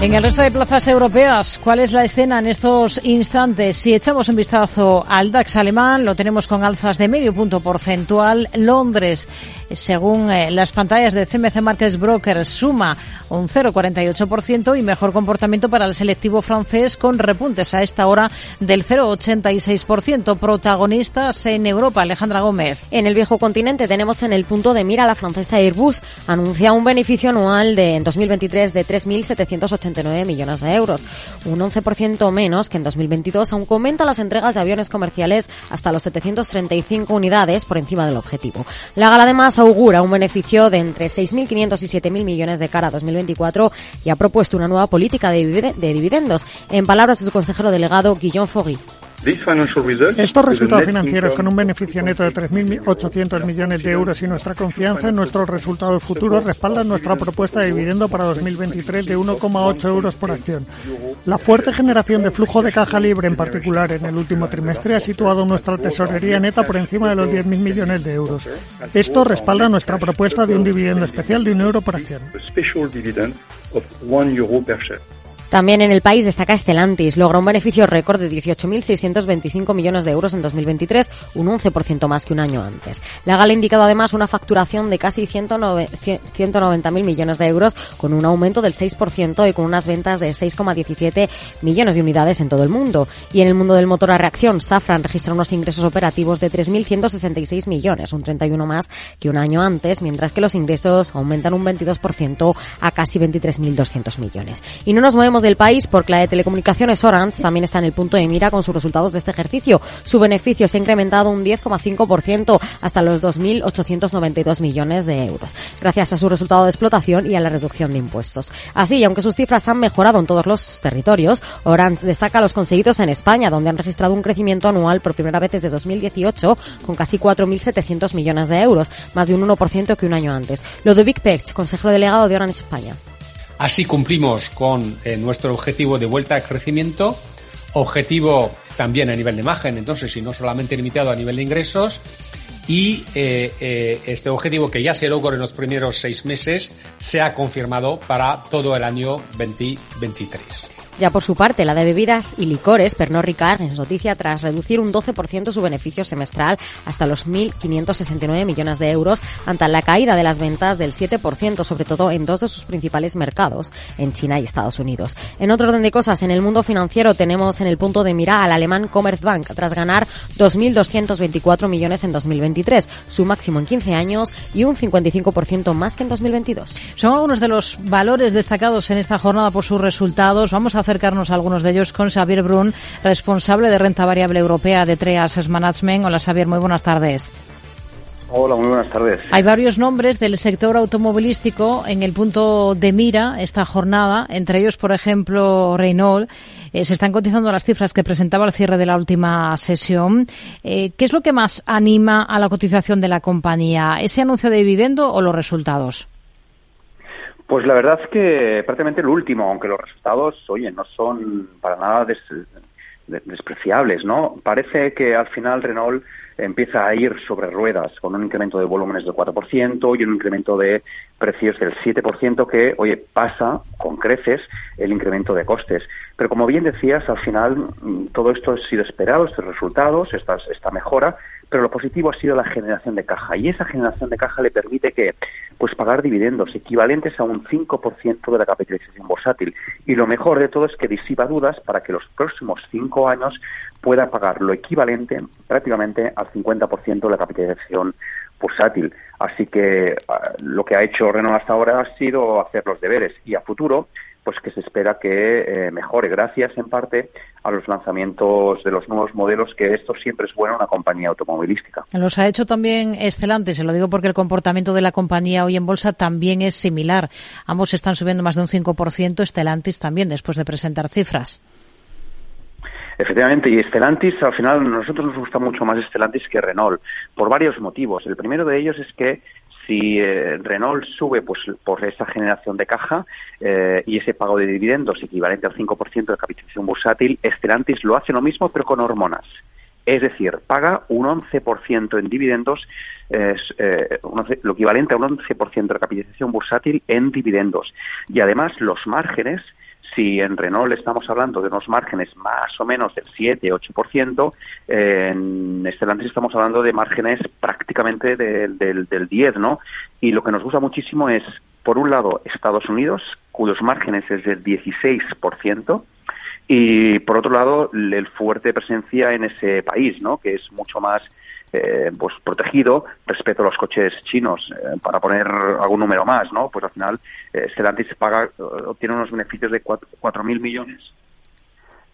En el resto de plazas europeas, ¿cuál es la escena en estos instantes? Si echamos un vistazo al DAX alemán, lo tenemos con alzas de medio punto porcentual. Londres, según eh, las pantallas de CMC Markets Broker, suma un 0,48% y mejor comportamiento para el selectivo francés con repuntes a esta hora del 0,86%. Protagonistas en Europa, Alejandra Gómez. En el viejo continente tenemos en el punto de mira la francesa Airbus. Anuncia un beneficio anual de en 2023 de 3.780 millones de euros, un 11% menos que en 2022, aunque aumenta las entregas de aviones comerciales hasta los 735 unidades por encima del objetivo. La gala además augura un beneficio de entre 6.500 y 7.000 millones de cara a 2024 y ha propuesto una nueva política de dividendos, en palabras de su consejero delegado Guillaume Fogui. Estos resultados financieros con un beneficio neto de 3.800 millones de euros y nuestra confianza en nuestros resultados futuros respaldan nuestra propuesta de dividendo para 2023 de 1,8 euros por acción. La fuerte generación de flujo de caja libre, en particular en el último trimestre, ha situado nuestra tesorería neta por encima de los 10.000 millones de euros. Esto respalda nuestra propuesta de un dividendo especial de un euro por acción. También en el país destaca Estelantis. Logra un beneficio récord de 18.625 millones de euros en 2023, un 11% más que un año antes. La gala ha indicado además una facturación de casi 190.000 millones de euros, con un aumento del 6% y con unas ventas de 6,17 millones de unidades en todo el mundo. Y en el mundo del motor a reacción, Safran registra unos ingresos operativos de 3.166 millones, un 31 más que un año antes, mientras que los ingresos aumentan un 22% a casi 23.200 millones. Y no nos movemos del país porque la de telecomunicaciones Orange también está en el punto de mira con sus resultados de este ejercicio. Su beneficio se ha incrementado un 10,5% hasta los 2.892 millones de euros, gracias a su resultado de explotación y a la reducción de impuestos. Así, aunque sus cifras han mejorado en todos los territorios, Orange destaca los conseguidos en España, donde han registrado un crecimiento anual por primera vez desde 2018 con casi 4.700 millones de euros, más de un 1% que un año antes. Lo de Big Pech, consejero delegado de Orange España. Así cumplimos con eh, nuestro objetivo de vuelta al crecimiento, objetivo también a nivel de imagen, entonces, y no solamente limitado a nivel de ingresos, y eh, eh, este objetivo que ya se logró en los primeros seis meses se ha confirmado para todo el año 2023. Ya por su parte, la de bebidas y licores, Pernod Ricard, es noticia tras reducir un 12% su beneficio semestral hasta los 1.569 millones de euros ante la caída de las ventas del 7%, sobre todo en dos de sus principales mercados, en China y Estados Unidos. En otro orden de cosas, en el mundo financiero tenemos en el punto de mira al alemán Commerzbank tras ganar 2.224 millones en 2023, su máximo en 15 años y un 55% más que en 2022. Son algunos de los valores destacados en esta jornada por sus resultados. Vamos a acercarnos a algunos de ellos con Xavier Brun, responsable de renta variable europea de Treas Management. Hola Xavier, muy buenas tardes. Hola, muy buenas tardes. Hay varios nombres del sector automovilístico en el punto de mira esta jornada, entre ellos, por ejemplo, Renault. Eh, se están cotizando las cifras que presentaba al cierre de la última sesión. Eh, ¿Qué es lo que más anima a la cotización de la compañía? ¿Ese anuncio de dividendo o los resultados? Pues la verdad es que prácticamente lo último, aunque los resultados, oye, no son para nada despreciables, ¿no? Parece que al final Renault empieza a ir sobre ruedas con un incremento de volúmenes del 4% y un incremento de precios del 7% que, oye, pasa con creces el incremento de costes. Pero como bien decías, al final mm, todo esto ha sido esperado, estos resultados, esta mejora, pero lo positivo ha sido la generación de caja y esa generación de caja le permite que pues pagar dividendos equivalentes a un 5% de la capitalización bursátil y lo mejor de todo es que disipa dudas para que los próximos cinco años pueda pagar lo equivalente prácticamente al 50% de la capitalización bursátil. Así que ah, lo que ha hecho Renault hasta ahora ha sido hacer los deberes y a futuro pues que se espera que eh, mejore gracias en parte a los lanzamientos de los nuevos modelos que esto siempre es bueno en una compañía automovilística. Los ha hecho también excelentes, se lo digo porque el comportamiento de la compañía hoy en bolsa también es similar. Ambos están subiendo más de un 5%, Stellantis también después de presentar cifras. Efectivamente, y Stellantis, al final, a nosotros nos gusta mucho más Stellantis que Renault, por varios motivos. El primero de ellos es que si eh, Renault sube pues por esa generación de caja eh, y ese pago de dividendos equivalente al 5% de capitalización bursátil, Stellantis lo hace lo mismo pero con hormonas. Es decir, paga un 11% en dividendos, eh, lo equivalente a un 11% de capitalización bursátil en dividendos. Y además los márgenes si en Renault estamos hablando de unos márgenes más o menos del 7-8%, en Stellantis estamos hablando de márgenes prácticamente del, del, del 10, ¿no? Y lo que nos gusta muchísimo es, por un lado, Estados Unidos, cuyos márgenes es del 16%, y por otro lado, el fuerte presencia en ese país, ¿no? Que es mucho más eh, pues protegido respecto a los coches chinos. Eh, para poner algún número más, ¿no? Pues al final eh, paga, eh, obtiene unos beneficios de 4.000 millones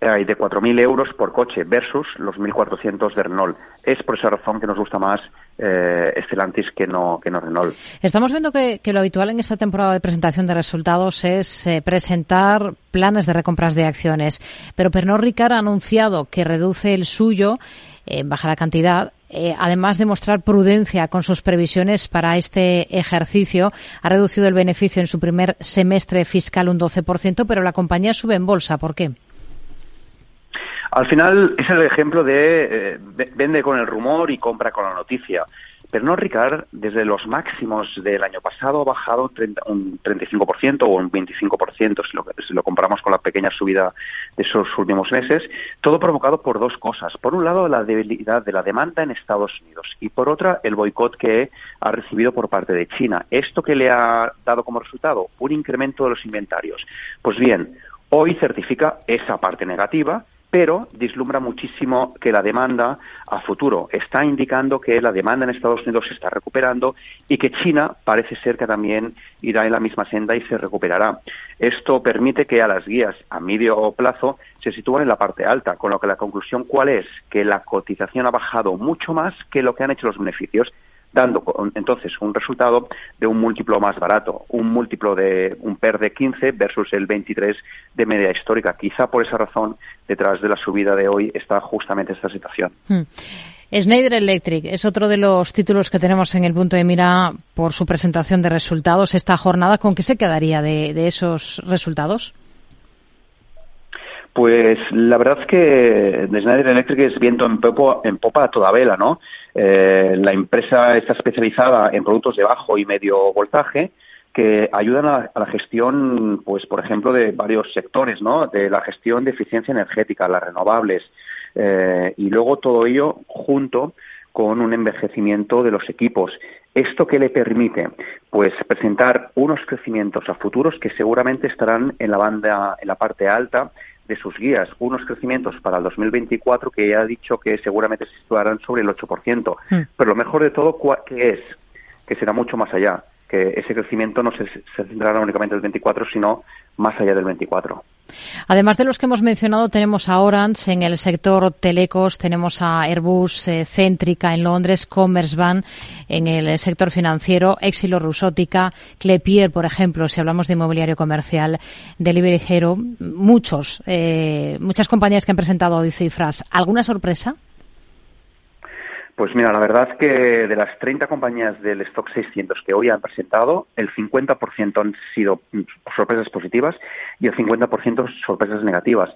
y de 4.000 euros por coche versus los 1.400 de Renault. Es por esa razón que nos gusta más eh, Stellantis que no, que no Renault. Estamos viendo que, lo habitual en esta temporada de presentación de resultados es presentar planes de recompras de acciones, pero Pernod Ricard ha anunciado que reduce el suyo en baja la cantidad eh, además de mostrar prudencia con sus previsiones para este ejercicio, ha reducido el beneficio en su primer semestre fiscal un 12%, pero la compañía sube en bolsa. ¿Por qué? Al final es el ejemplo de eh, vende con el rumor y compra con la noticia. Pero no Ricard, desde los máximos del año pasado ha bajado un 35% o un 25% si lo, si lo comparamos con la pequeña subida de esos últimos meses, todo provocado por dos cosas. Por un lado, la debilidad de la demanda en Estados Unidos y por otra, el boicot que ha recibido por parte de China. ¿Esto que le ha dado como resultado? Un incremento de los inventarios. Pues bien, hoy certifica esa parte negativa, pero dislumbra muchísimo que la demanda a futuro está indicando que la demanda en Estados Unidos se está recuperando y que China parece ser que también irá en la misma senda y se recuperará. Esto permite que a las guías a medio plazo se sitúen en la parte alta, con lo que la conclusión cuál es que la cotización ha bajado mucho más que lo que han hecho los beneficios dando entonces un resultado de un múltiplo más barato, un múltiplo de un PER de 15 versus el 23 de media histórica. Quizá por esa razón, detrás de la subida de hoy está justamente esta situación. Hmm. Schneider Electric es otro de los títulos que tenemos en el punto de mira por su presentación de resultados esta jornada. ¿Con qué se quedaría de, esos resultados? Pues la verdad es que Schneider Electric es viento en, en popa a toda vela, ¿no? Eh, la empresa está especializada en productos de bajo y medio voltaje que ayudan a, la gestión, pues por ejemplo, de varios sectores, ¿no? De la gestión de eficiencia energética, las renovables, eh, y luego todo ello junto con un envejecimiento de los equipos. ¿Esto qué le permite? Pues presentar unos crecimientos a futuros que seguramente estarán en la banda, en la parte alta de sus guías unos crecimientos para el 2024 que ya ha dicho que seguramente se situarán sobre el 8%. Hmm. Pero lo mejor de todo, ¿qué es? Que será mucho más allá, que ese crecimiento no se, se centrará únicamente en el 24, sino más allá del 24. Además de los que hemos mencionado, tenemos a Orange en el sector telecos, tenemos a Airbus, eh, Céntrica en Londres, Commerzbank en el sector financiero, Exilo Rusótica, Clepier, por ejemplo, si hablamos de inmobiliario comercial, Delivery Hero, muchos, eh, muchas compañías que han presentado hoy cifras. ¿Alguna sorpresa? Pues mira, la verdad que de las 30 compañías del Stock 600 que hoy han presentado, el 50% han sido sorpresas positivas y el 50% sorpresas negativas.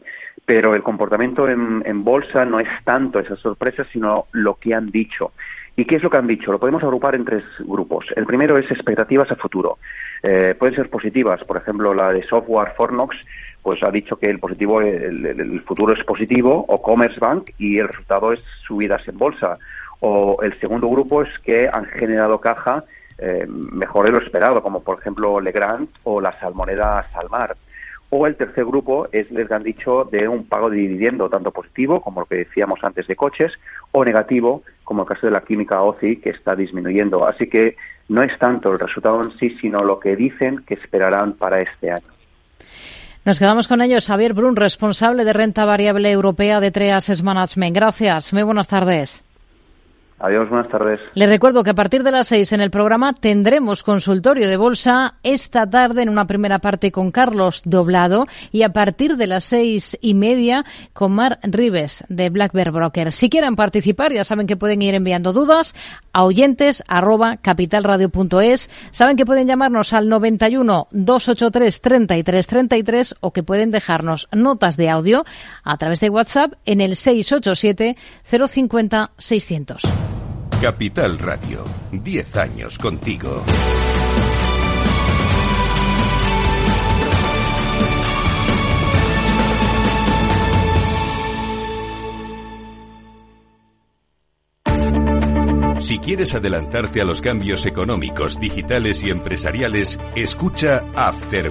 Pero el comportamiento en, bolsa no es tanto esas sorpresas, sino lo que han dicho. ¿Y qué es lo que han dicho? Lo podemos agrupar en tres grupos. El primero es expectativas a futuro. Eh, pueden ser positivas, por ejemplo, la de software Fornox, pues ha dicho que el positivo, el, futuro es positivo, o Commerce Bank, y el resultado es subidas en bolsa o el segundo grupo es que han generado caja eh, mejor de lo esperado, como por ejemplo Legrand o la salmonera Salmar. O el tercer grupo es, les han dicho, de un pago de dividendo, tanto positivo, como lo que decíamos antes de coches, o negativo, como el caso de la química OCI, que está disminuyendo. Así que no es tanto el resultado en sí, sino lo que dicen que esperarán para este año. Nos quedamos con ellos. Xavier Brun, responsable de renta variable europea de Treas Management. Gracias. Muy buenas tardes. Adiós, buenas tardes. Le recuerdo que a partir de las seis en el programa tendremos consultorio de bolsa esta tarde en una primera parte con Carlos Doblado y a partir de las seis y media con Mar Rives de Black Broker. Si quieren participar, ya saben que pueden ir enviando dudas a oyentes arroba capitalradio.es. Saben que pueden llamarnos al 91 283 33 33 o que pueden dejarnos notas de audio a través de WhatsApp en el 687 050 600. Capital Radio, 10 años contigo. Si quieres adelantarte a los cambios económicos, digitales y empresariales, escucha After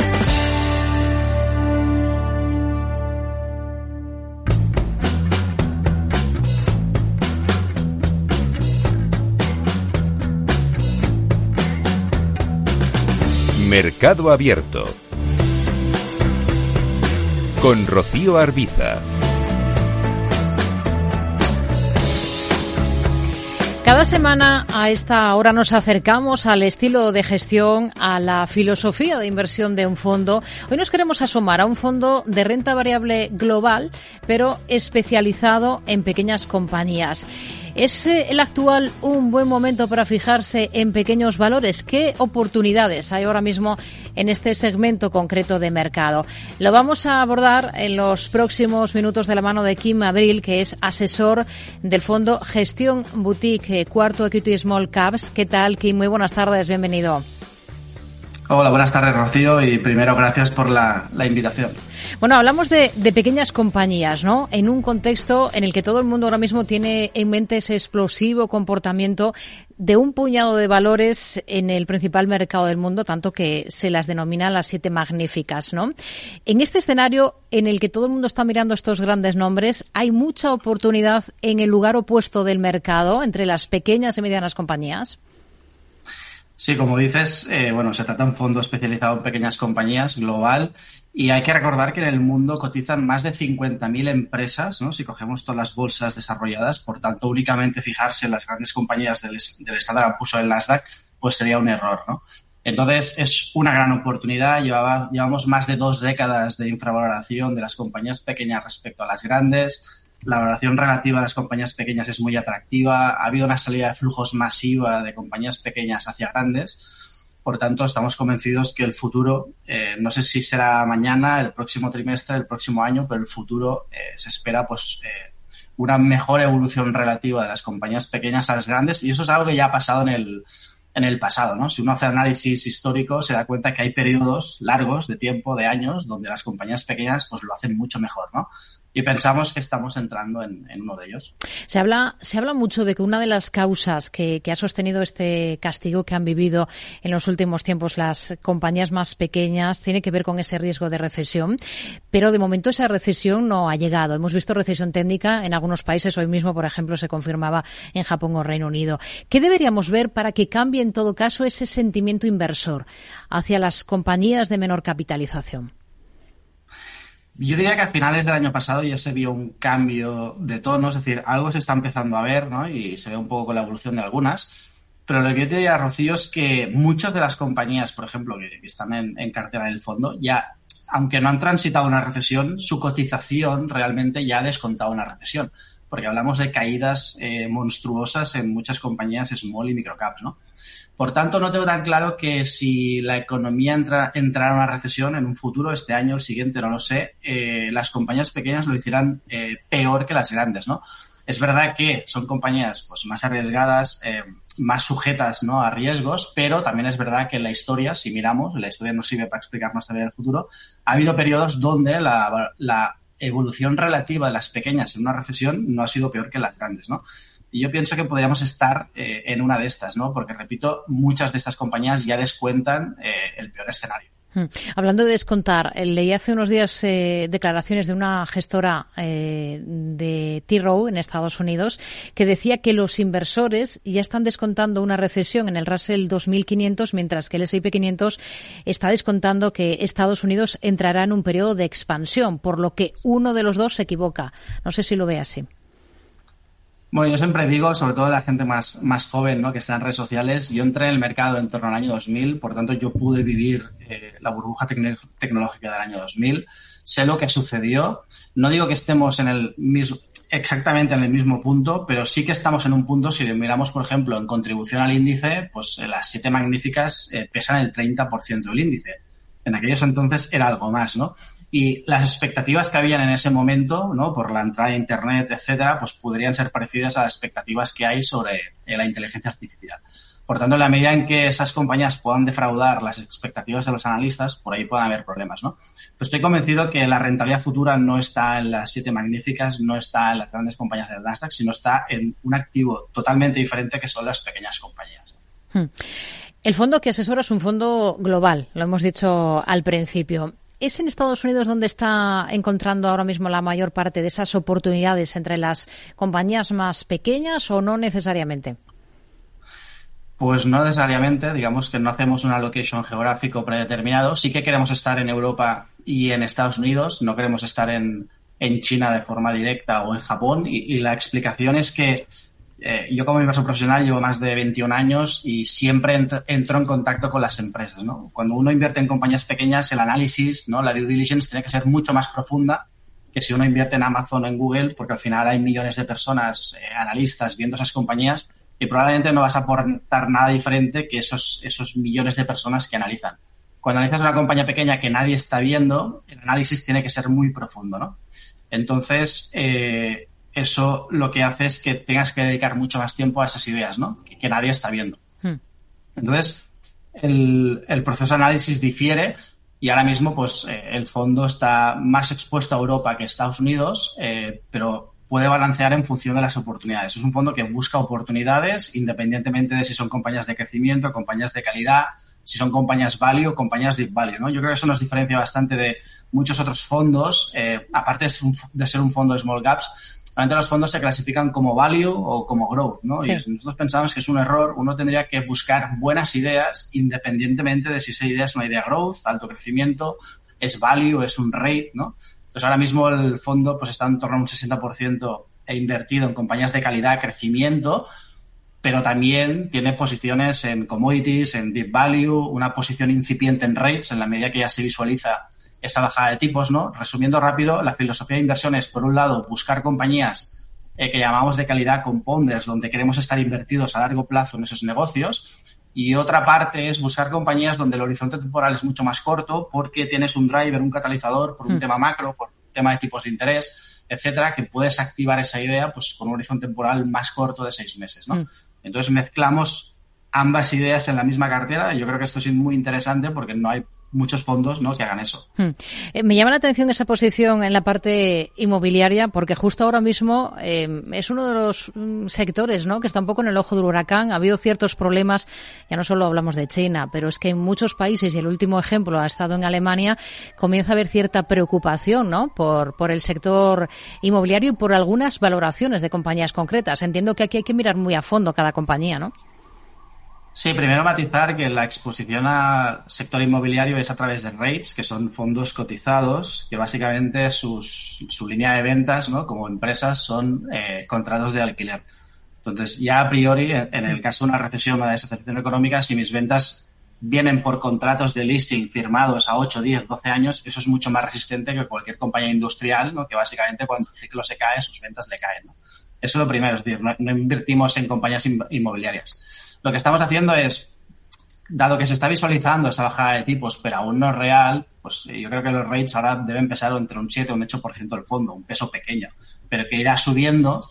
Mercado Abierto con Rocío Arbiza. Cada semana a esta hora nos acercamos al estilo de gestión, a la filosofía de inversión de un fondo. Hoy nos queremos asomar a un fondo de renta variable global, pero especializado en pequeñas compañías. ¿Es eh, el actual un buen momento para fijarse en pequeños valores? ¿Qué oportunidades hay ahora mismo en este segmento concreto de mercado? Lo vamos a abordar en los próximos minutos de la mano de Kim Abril, que es asesor del fondo Gestión Boutique eh, Cuarto Equity Small Caps. ¿Qué tal, Kim? Muy buenas tardes, bienvenido. Hola, buenas tardes, Rocío, y primero gracias por la, invitación. Bueno, hablamos de, pequeñas compañías, ¿no? En un contexto en el que todo el mundo ahora mismo tiene en mente ese explosivo comportamiento de un puñado de valores en el principal mercado del mundo, tanto que se las denomina las siete magníficas, ¿no? En este escenario en el que todo el mundo está mirando estos grandes nombres, hay mucha oportunidad en el lugar opuesto del mercado, entre las pequeñas y medianas compañías. Sí, como dices, eh, bueno, se trata de un fondo especializado en pequeñas compañías global y hay que recordar que en el mundo cotizan más de 50.000 empresas, ¿no? Si cogemos todas las bolsas desarrolladas, por tanto, únicamente fijarse en las grandes compañías del, del Standard Poor's o del Nasdaq, pues sería un error, ¿no? Entonces, es una gran oportunidad. Llevaba, llevamos más de dos décadas de infravaloración de las compañías pequeñas respecto a las grandes la valoración relativa de las compañías pequeñas es muy atractiva, ha habido una salida de flujos masiva de compañías pequeñas hacia grandes. Por tanto, estamos convencidos que el futuro, eh, no sé si será mañana, el próximo trimestre, el próximo año, pero el futuro eh, se espera pues eh, una mejor evolución relativa de las compañías pequeñas a las grandes y eso es algo que ya ha pasado en el, en el pasado, ¿no? Si uno hace análisis histórico, se da cuenta que hay periodos largos de tiempo, de años, donde las compañías pequeñas pues lo hacen mucho mejor, ¿no? Y pensamos que estamos entrando en, uno de ellos. Se habla, se habla mucho de que una de las causas que, ha sostenido este castigo que han vivido en los últimos tiempos las compañías más pequeñas tiene que ver con ese riesgo de recesión, pero de momento esa recesión no ha llegado. Hemos visto recesión técnica en algunos países, hoy mismo, por ejemplo, se confirmaba en Japón o Reino Unido. ¿Qué deberíamos ver para que cambie en todo caso ese sentimiento inversor hacia las compañías de menor capitalización? Yo diría que a finales del año pasado ya se vio un cambio de tono, es decir, algo se está empezando a ver, ¿no? Y se ve un poco con la evolución de algunas. Pero lo que yo te diría, Rocío, es que muchas de las compañías, por ejemplo, que, están en, cartera del fondo, ya, aunque no han transitado una recesión, su cotización realmente ya ha descontado una recesión. Porque hablamos de caídas eh, monstruosas en muchas compañías small y microcaps, ¿no? Por tanto, no tengo tan claro que si la economía entra, entrara en una recesión en un futuro, este año, el siguiente, no lo sé, eh, las compañías pequeñas lo hicieran eh, peor que las grandes, ¿no? Es verdad que son compañías pues, más arriesgadas, eh, más sujetas ¿no? a riesgos, pero también es verdad que en la historia, si miramos, la historia nos sirve para explicarnos también el futuro, ha habido periodos donde la, la evolución relativa de las pequeñas en una recesión no ha sido peor que las grandes, ¿no? Y yo pienso que podríamos estar eh, en una de estas, ¿no? Porque, repito, muchas de estas compañías ya descuentan eh, el peor escenario. Hmm. Hablando de descontar, eh, leí hace unos días declaraciones de una gestora de T-Row en Estados Unidos que decía que los inversores ya están descontando una recesión en el Russell 2500, mientras que el S&P 500 está descontando que Estados Unidos entrará en un periodo de expansión, por lo que uno de los dos se equivoca. No sé si lo ve así. Bueno, yo siempre digo, sobre todo la gente más, más joven, ¿no? que está en redes sociales, yo entré en el mercado en torno al año 2000, por tanto yo pude vivir eh, la burbuja tecnológica del año 2000, sé lo que sucedió, no digo que estemos en el mismo, exactamente en el mismo punto, pero sí que estamos en un punto, si miramos, por ejemplo, en contribución al índice, pues eh, las siete magníficas eh, pesan el 30% del índice. En aquellos entonces era algo más, ¿no? Y las expectativas que habían en ese momento, ¿no? Por la entrada de Internet, etcétera, pues podrían ser parecidas a las expectativas que hay sobre eh, la inteligencia artificial. Por tanto, en la medida en que esas compañías puedan defraudar las expectativas de los analistas, por ahí pueden haber problemas, ¿no? Pues estoy convencido que la rentabilidad futura no está en las siete magníficas, no está en las grandes compañías del Nasdaq, sino está en un activo totalmente diferente que son las pequeñas compañías. Hmm. El fondo que asesora es un fondo global, lo hemos dicho al principio. ¿Es en Estados Unidos donde está encontrando ahora mismo la mayor parte de esas oportunidades entre las compañías más pequeñas o no necesariamente? Pues no necesariamente, digamos que no hacemos un allocation geográfico predeterminado. Sí que queremos estar en Europa y en Estados Unidos, no queremos estar en, China de forma directa o en Japón. y la explicación es que eh, yo como inversor profesional llevo más de 21 años y siempre entro, en contacto con las empresas. ¿no? Cuando uno invierte en compañías pequeñas, el análisis, ¿no? la due diligence tiene que ser mucho más profunda que si uno invierte en Amazon o en Google, porque al final hay millones de personas, eh, analistas, viendo esas compañías y probablemente no vas a aportar nada diferente que esos, esos millones de personas que analizan. Cuando analizas una compañía pequeña que nadie está viendo, el análisis tiene que ser muy profundo, ¿no? Entonces, eh, eso lo que hace es que tengas que dedicar mucho más tiempo a esas ideas, ¿no? Que, nadie está viendo. Hmm. Entonces, el, el, proceso de análisis difiere y ahora mismo, pues, eh, el fondo está más expuesto a Europa que a Estados Unidos, eh, pero puede balancear en función de las oportunidades. Es un fondo que busca oportunidades independientemente de si son compañías de crecimiento, compañías de calidad, si son compañías value o compañías deep value. ¿no? Yo creo que eso nos diferencia bastante de muchos otros fondos, eh, aparte de ser un fondo de small caps, Realmente los fondos se clasifican como value o como growth, ¿no? Y nosotros pensamos que es un error, uno tendría que buscar buenas ideas independientemente de si esa idea es una idea growth, alto crecimiento, es value, es un rate, ¿no? Entonces ahora mismo el fondo pues está en torno a un 60% e invertido en compañías de calidad, crecimiento, pero también tiene posiciones en commodities, en deep value, una posición incipiente en rates en la medida que ya se visualiza esa bajada de tipos, ¿no? Resumiendo rápido, la filosofía de inversión es, por un lado, buscar compañías eh, que llamamos de calidad compounders, donde queremos estar invertidos a largo plazo en esos negocios, y otra parte es buscar compañías donde el horizonte temporal es mucho más corto porque tienes un driver, un catalizador por un mm. tema macro, por un tema de tipos de interés, etcétera, que puedes activar esa idea pues con un horizonte temporal más corto de seis meses, ¿no? Mm. Entonces mezclamos ambas ideas en la misma cartera. Yo creo que esto es muy interesante porque no hay muchos fondos ¿no? que hagan eso. Hmm. Eh, me llama la atención esa posición en la parte inmobiliaria porque justo ahora mismo eh, es uno de los mm, sectores ¿no? que está un poco en el ojo del huracán. Ha habido ciertos problemas, ya no solo hablamos de China, pero es que en muchos países, y el último ejemplo ha estado en Alemania, comienza a haber cierta preocupación ¿no? por, por el sector inmobiliario y por algunas valoraciones de compañías concretas. Entiendo que aquí hay que mirar muy a fondo cada compañía, ¿no? Sí, primero matizar que la exposición al sector inmobiliario es a través de REITs, que son fondos cotizados, que básicamente sus, su línea de ventas, ¿no? como empresas, son eh, contratos de alquiler. Entonces, ya a priori, en el caso de una recesión o una desaceleración económica, si mis ventas vienen por contratos de leasing firmados a 8, 10, 12 años, eso es mucho más resistente que cualquier compañía industrial, ¿no? que básicamente cuando el ciclo se cae, sus ventas le caen. Eso es lo primero, es decir, no invertimos en compañías inmobiliarias. Lo que estamos haciendo es, dado que se está visualizando esa bajada de tipos, pero aún no es real, pues yo creo que los rates ahora deben pesar entre un 7 y un 8% del fondo, un peso pequeño, pero que irá subiendo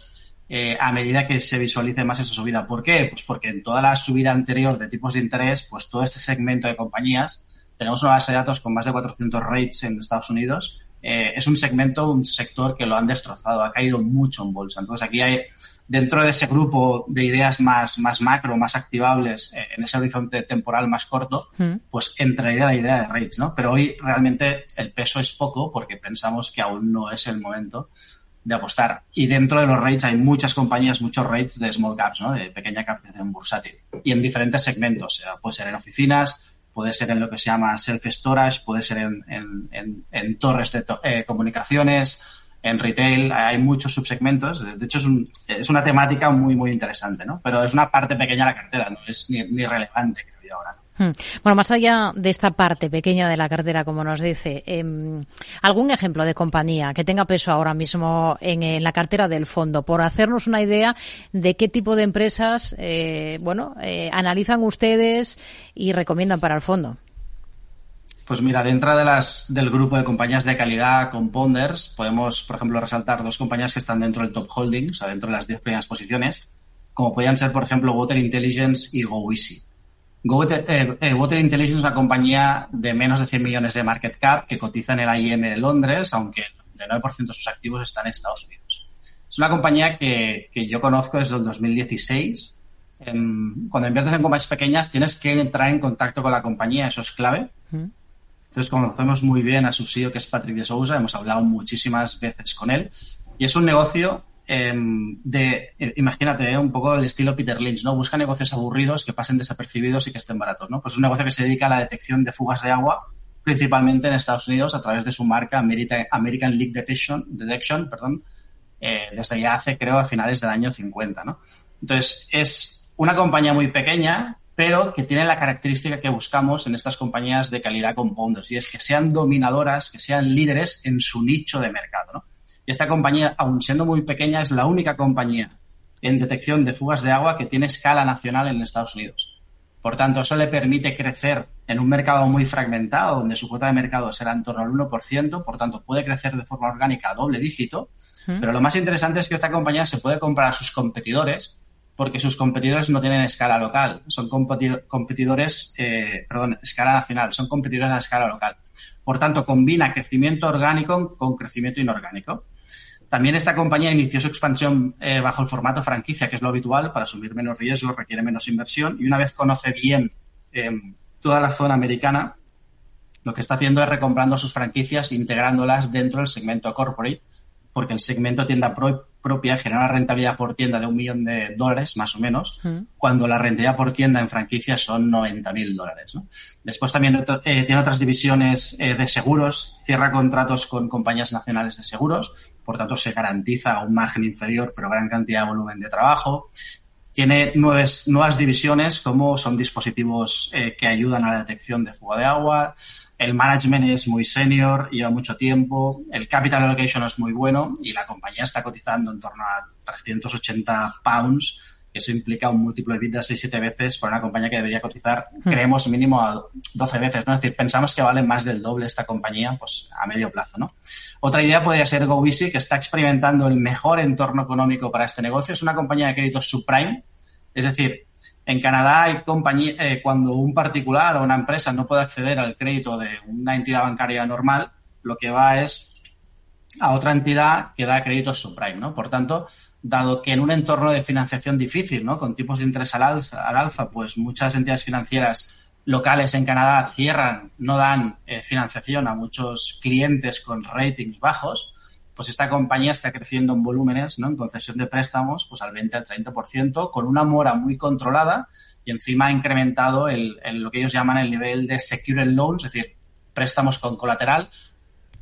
eh, a medida que se visualice más esa subida. ¿Por qué? Pues porque en toda la subida anterior de tipos de interés, pues todo este segmento de compañías, tenemos una base de datos con más de 400 rates en Estados Unidos, eh, es un segmento, un sector que lo han destrozado, ha caído mucho en bolsa. Entonces aquí hay dentro de ese grupo de ideas más, más macro, más activables, eh, en ese horizonte temporal más corto, mm. pues entraría la idea de rates, ¿no? Pero hoy realmente el peso es poco porque pensamos que aún no es el momento de apostar. Y dentro de los rates hay muchas compañías, muchos rates de small caps, ¿no? De pequeña capitalización bursátil. Y en diferentes segmentos. Puede ser en oficinas, puede ser en lo que se llama self-storage, puede ser en, en, torres de eh, comunicaciones, en retail hay muchos subsegmentos. De hecho, es, es una temática muy, muy interesante, ¿no? Pero es una parte pequeña de la cartera, no es ni, ni relevante, creo yo ahora. Hmm. Bueno, más allá de esta parte pequeña de la cartera, como nos dice, eh, ¿algún ejemplo de compañía que tenga peso ahora mismo en, la cartera del fondo? Por hacernos una idea de qué tipo de empresas, eh, bueno, eh, analizan ustedes y recomiendan para el fondo. Pues mira, dentro de las, del grupo de compañías de calidad Compounders, podemos, por ejemplo, resaltar dos compañías que están dentro del top holding, o sea, dentro de las 10 primeras posiciones, como podrían ser, por ejemplo, Water Intelligence y GoEasy. Water, eh, eh, Water Intelligence es una compañía de menos de 100 millones de market cap que cotiza en el IM de Londres, aunque el 99% de sus activos están en Estados Unidos. Es una compañía que, que yo conozco desde el 2016. cuando inviertes en compañías pequeñas tienes que entrar en contacto con la compañía, eso es clave. Entonces conocemos muy bien a su CEO, que es Patrick de Sousa, hemos hablado muchísimas veces con él. Y es un negocio em, de, imagínate, eh, un poco el estilo Peter Lynch, ¿no? Busca negocios aburridos que pasen desapercibidos y que estén baratos, ¿no? Pues es un negocio que se dedica a la detección de fugas de agua, principalmente en Estados Unidos, a través de su marca American, Leak Detection, Detection perdón, eh, desde ya hace, creo, a finales del año 50, ¿no? Entonces, es una compañía muy pequeña pero que tiene la característica que buscamos en estas compañías de calidad compounders, y es que sean dominadoras, que sean líderes en su nicho de mercado. ¿no? Y esta compañía, aun siendo muy pequeña, es la única compañía en detección de fugas de agua que tiene escala nacional en Estados Unidos. Por tanto, eso le permite crecer en un mercado muy fragmentado, donde su cuota de mercado será en torno al 1%, por tanto, puede crecer de forma orgánica a doble dígito. Pero lo más interesante es que esta compañía se puede comprar a sus competidores, porque sus competidores no tienen escala local, son competidores, eh, perdón, escala nacional, son competidores a escala local. Por tanto, combina crecimiento orgánico con crecimiento inorgánico. También esta compañía inició su expansión eh, bajo el formato franquicia, que es lo habitual, para asumir menos riesgo, requiere menos inversión y una vez conoce bien em, toda la zona americana, lo que está haciendo es recomprando sus franquicias, integrándolas dentro del segmento corporate, porque el segmento tienda propia genera una rentabilidad por tienda de un millón de dólares, más o menos, cuando la rentabilidad por tienda en franquicias son 90 mil dólares. Después también eh, tiene otras divisiones eh, de seguros, cierra contratos con compañías nacionales de seguros, por tanto se garantiza un margen inferior pero gran cantidad de volumen de trabajo. Tiene nuevas, nuevas divisiones como son dispositivos eh, que ayudan a la detección de fuga de agua, el management es muy senior, lleva mucho tiempo, el capital allocation es muy bueno y la compañía está cotizando en torno a 380 pounds eso implica un múltiplo de vida 6-7 veces para una compañía que debería cotizar, hmm. creemos, mínimo a 12 veces, ¿no? Es decir, pensamos que vale más del doble esta compañía, pues a medio plazo, ¿no? Otra idea podría ser GoEasy, que está experimentando el mejor entorno económico para este negocio. Es una compañía de crédito subprime, es decir, en Canadá hay compañía, eh, cuando un particular o una empresa no puede acceder al crédito de una entidad bancaria normal, lo que va es a otra entidad que da créditos subprime, ¿no? Por tanto, dado que en un entorno de financiación difícil, ¿no? Con tipos de interés al alza, al alza pues muchas entidades financieras locales en Canadá cierran, no dan eh, financiación a muchos clientes con ratings bajos, pues esta compañía está creciendo en volúmenes, ¿no? En concesión de préstamos, pues al 20 al 30%, con una mora muy controlada y encima ha incrementado el, lo que ellos llaman el nivel de secured loans, es decir, préstamos con colateral,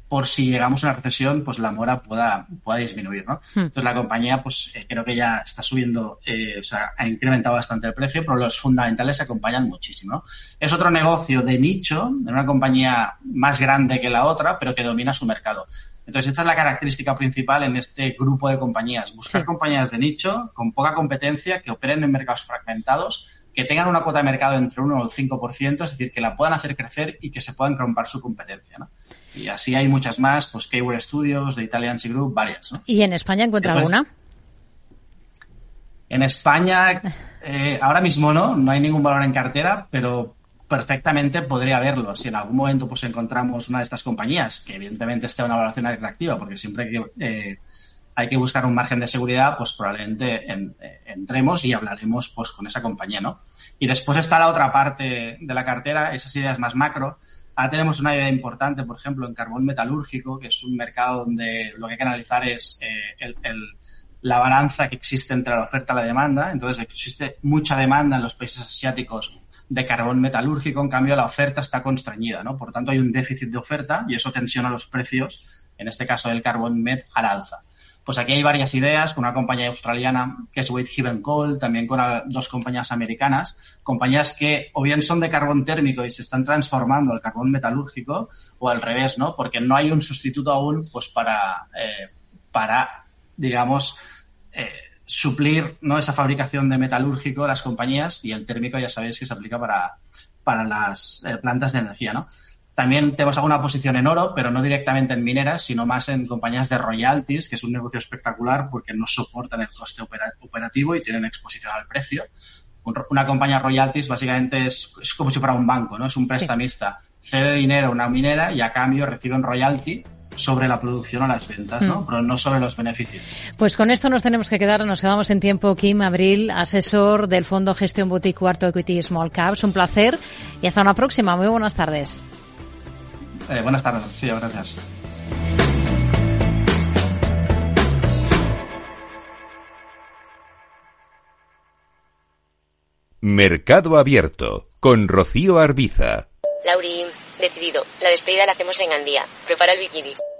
por si llegamos a una recesión, pues la mora pueda, pueda disminuir, ¿no? Hmm. Entonces la compañía, pues eh, creo que ya está subiendo, eh, o sea, ha incrementado bastante el precio, pero los fundamentales se acompañan muchísimo, Es otro negocio de nicho, de una compañía más grande que la otra, pero que domina su mercado. Entonces, esta es la característica principal en este grupo de compañías. Buscar compañías de nicho, con poca competencia, que operen en mercados fragmentados, que tengan una cuota de mercado entre 1 o el 5%, es decir, que la puedan hacer crecer y que se puedan romper su competencia. ¿no? Y así hay muchas más, pues Keyword Studios, de Italian Sea Group, varias. ¿no? ¿Y en España encuentra alguna? En España, eh, ahora mismo no, no hay ningún valor en cartera, pero perfectamente podría haberlo. Si en algún momento pues encontramos una de estas compañías, que evidentemente esté una valoración atractiva, porque siempre que, eh, hay que buscar un margen de seguridad, pues probablemente eh, entremos y hablaremos pues con esa compañía, ¿no? Y después está la otra parte de la cartera, esas ideas más macro, Ahora tenemos una idea importante, por ejemplo, en carbón metalúrgico, que es un mercado donde lo que hay que analizar es eh, la balanza que existe entre la oferta y la demanda. Entonces, existe mucha demanda en los países asiáticos de carbón metalúrgico, en cambio la oferta está constreñida, ¿no? Por tanto, hay un déficit de oferta y eso tensiona los precios, en este caso del carbón met, al alza. Pues aquí hay varias ideas, con una compañía australiana que es Whitehaven Coal, también con dos compañías americanas, compañías que o bien son de carbón térmico y se están transformando al carbón metalúrgico, o al revés, ¿no? Porque no hay un sustituto aún, pues para, eh, para digamos, eh, suplir ¿no? esa fabricación de metalúrgico a las compañías y el térmico ya sabéis que se aplica para, para las eh, plantas de energía, ¿no? También tenemos alguna posición en oro, pero no directamente en mineras, sino más en compañías de royalties, que es un negocio espectacular porque no soportan el coste operativo y tienen exposición al precio. Una compañía royalties básicamente es, como si fuera un banco, ¿no? Es un prestamista. Cede dinero a una minera y a cambio recibe un royalty sobre la producción o las ventas, ¿no? Mm. Pero no sobre los beneficios. Pues con esto nos tenemos que quedar, nos quedamos en tiempo. Kim Abril, asesor del Fondo Gestión Boutique Cuarto Equity Small Caps. Un placer y hasta una próxima. Muy buenas tardes. Eh, buenas tardes, sí, gracias. Mercado Abierto con Rocío Arbiza. Lauri, decidido. La despedida la hacemos en Gandía. Prepara el bikini.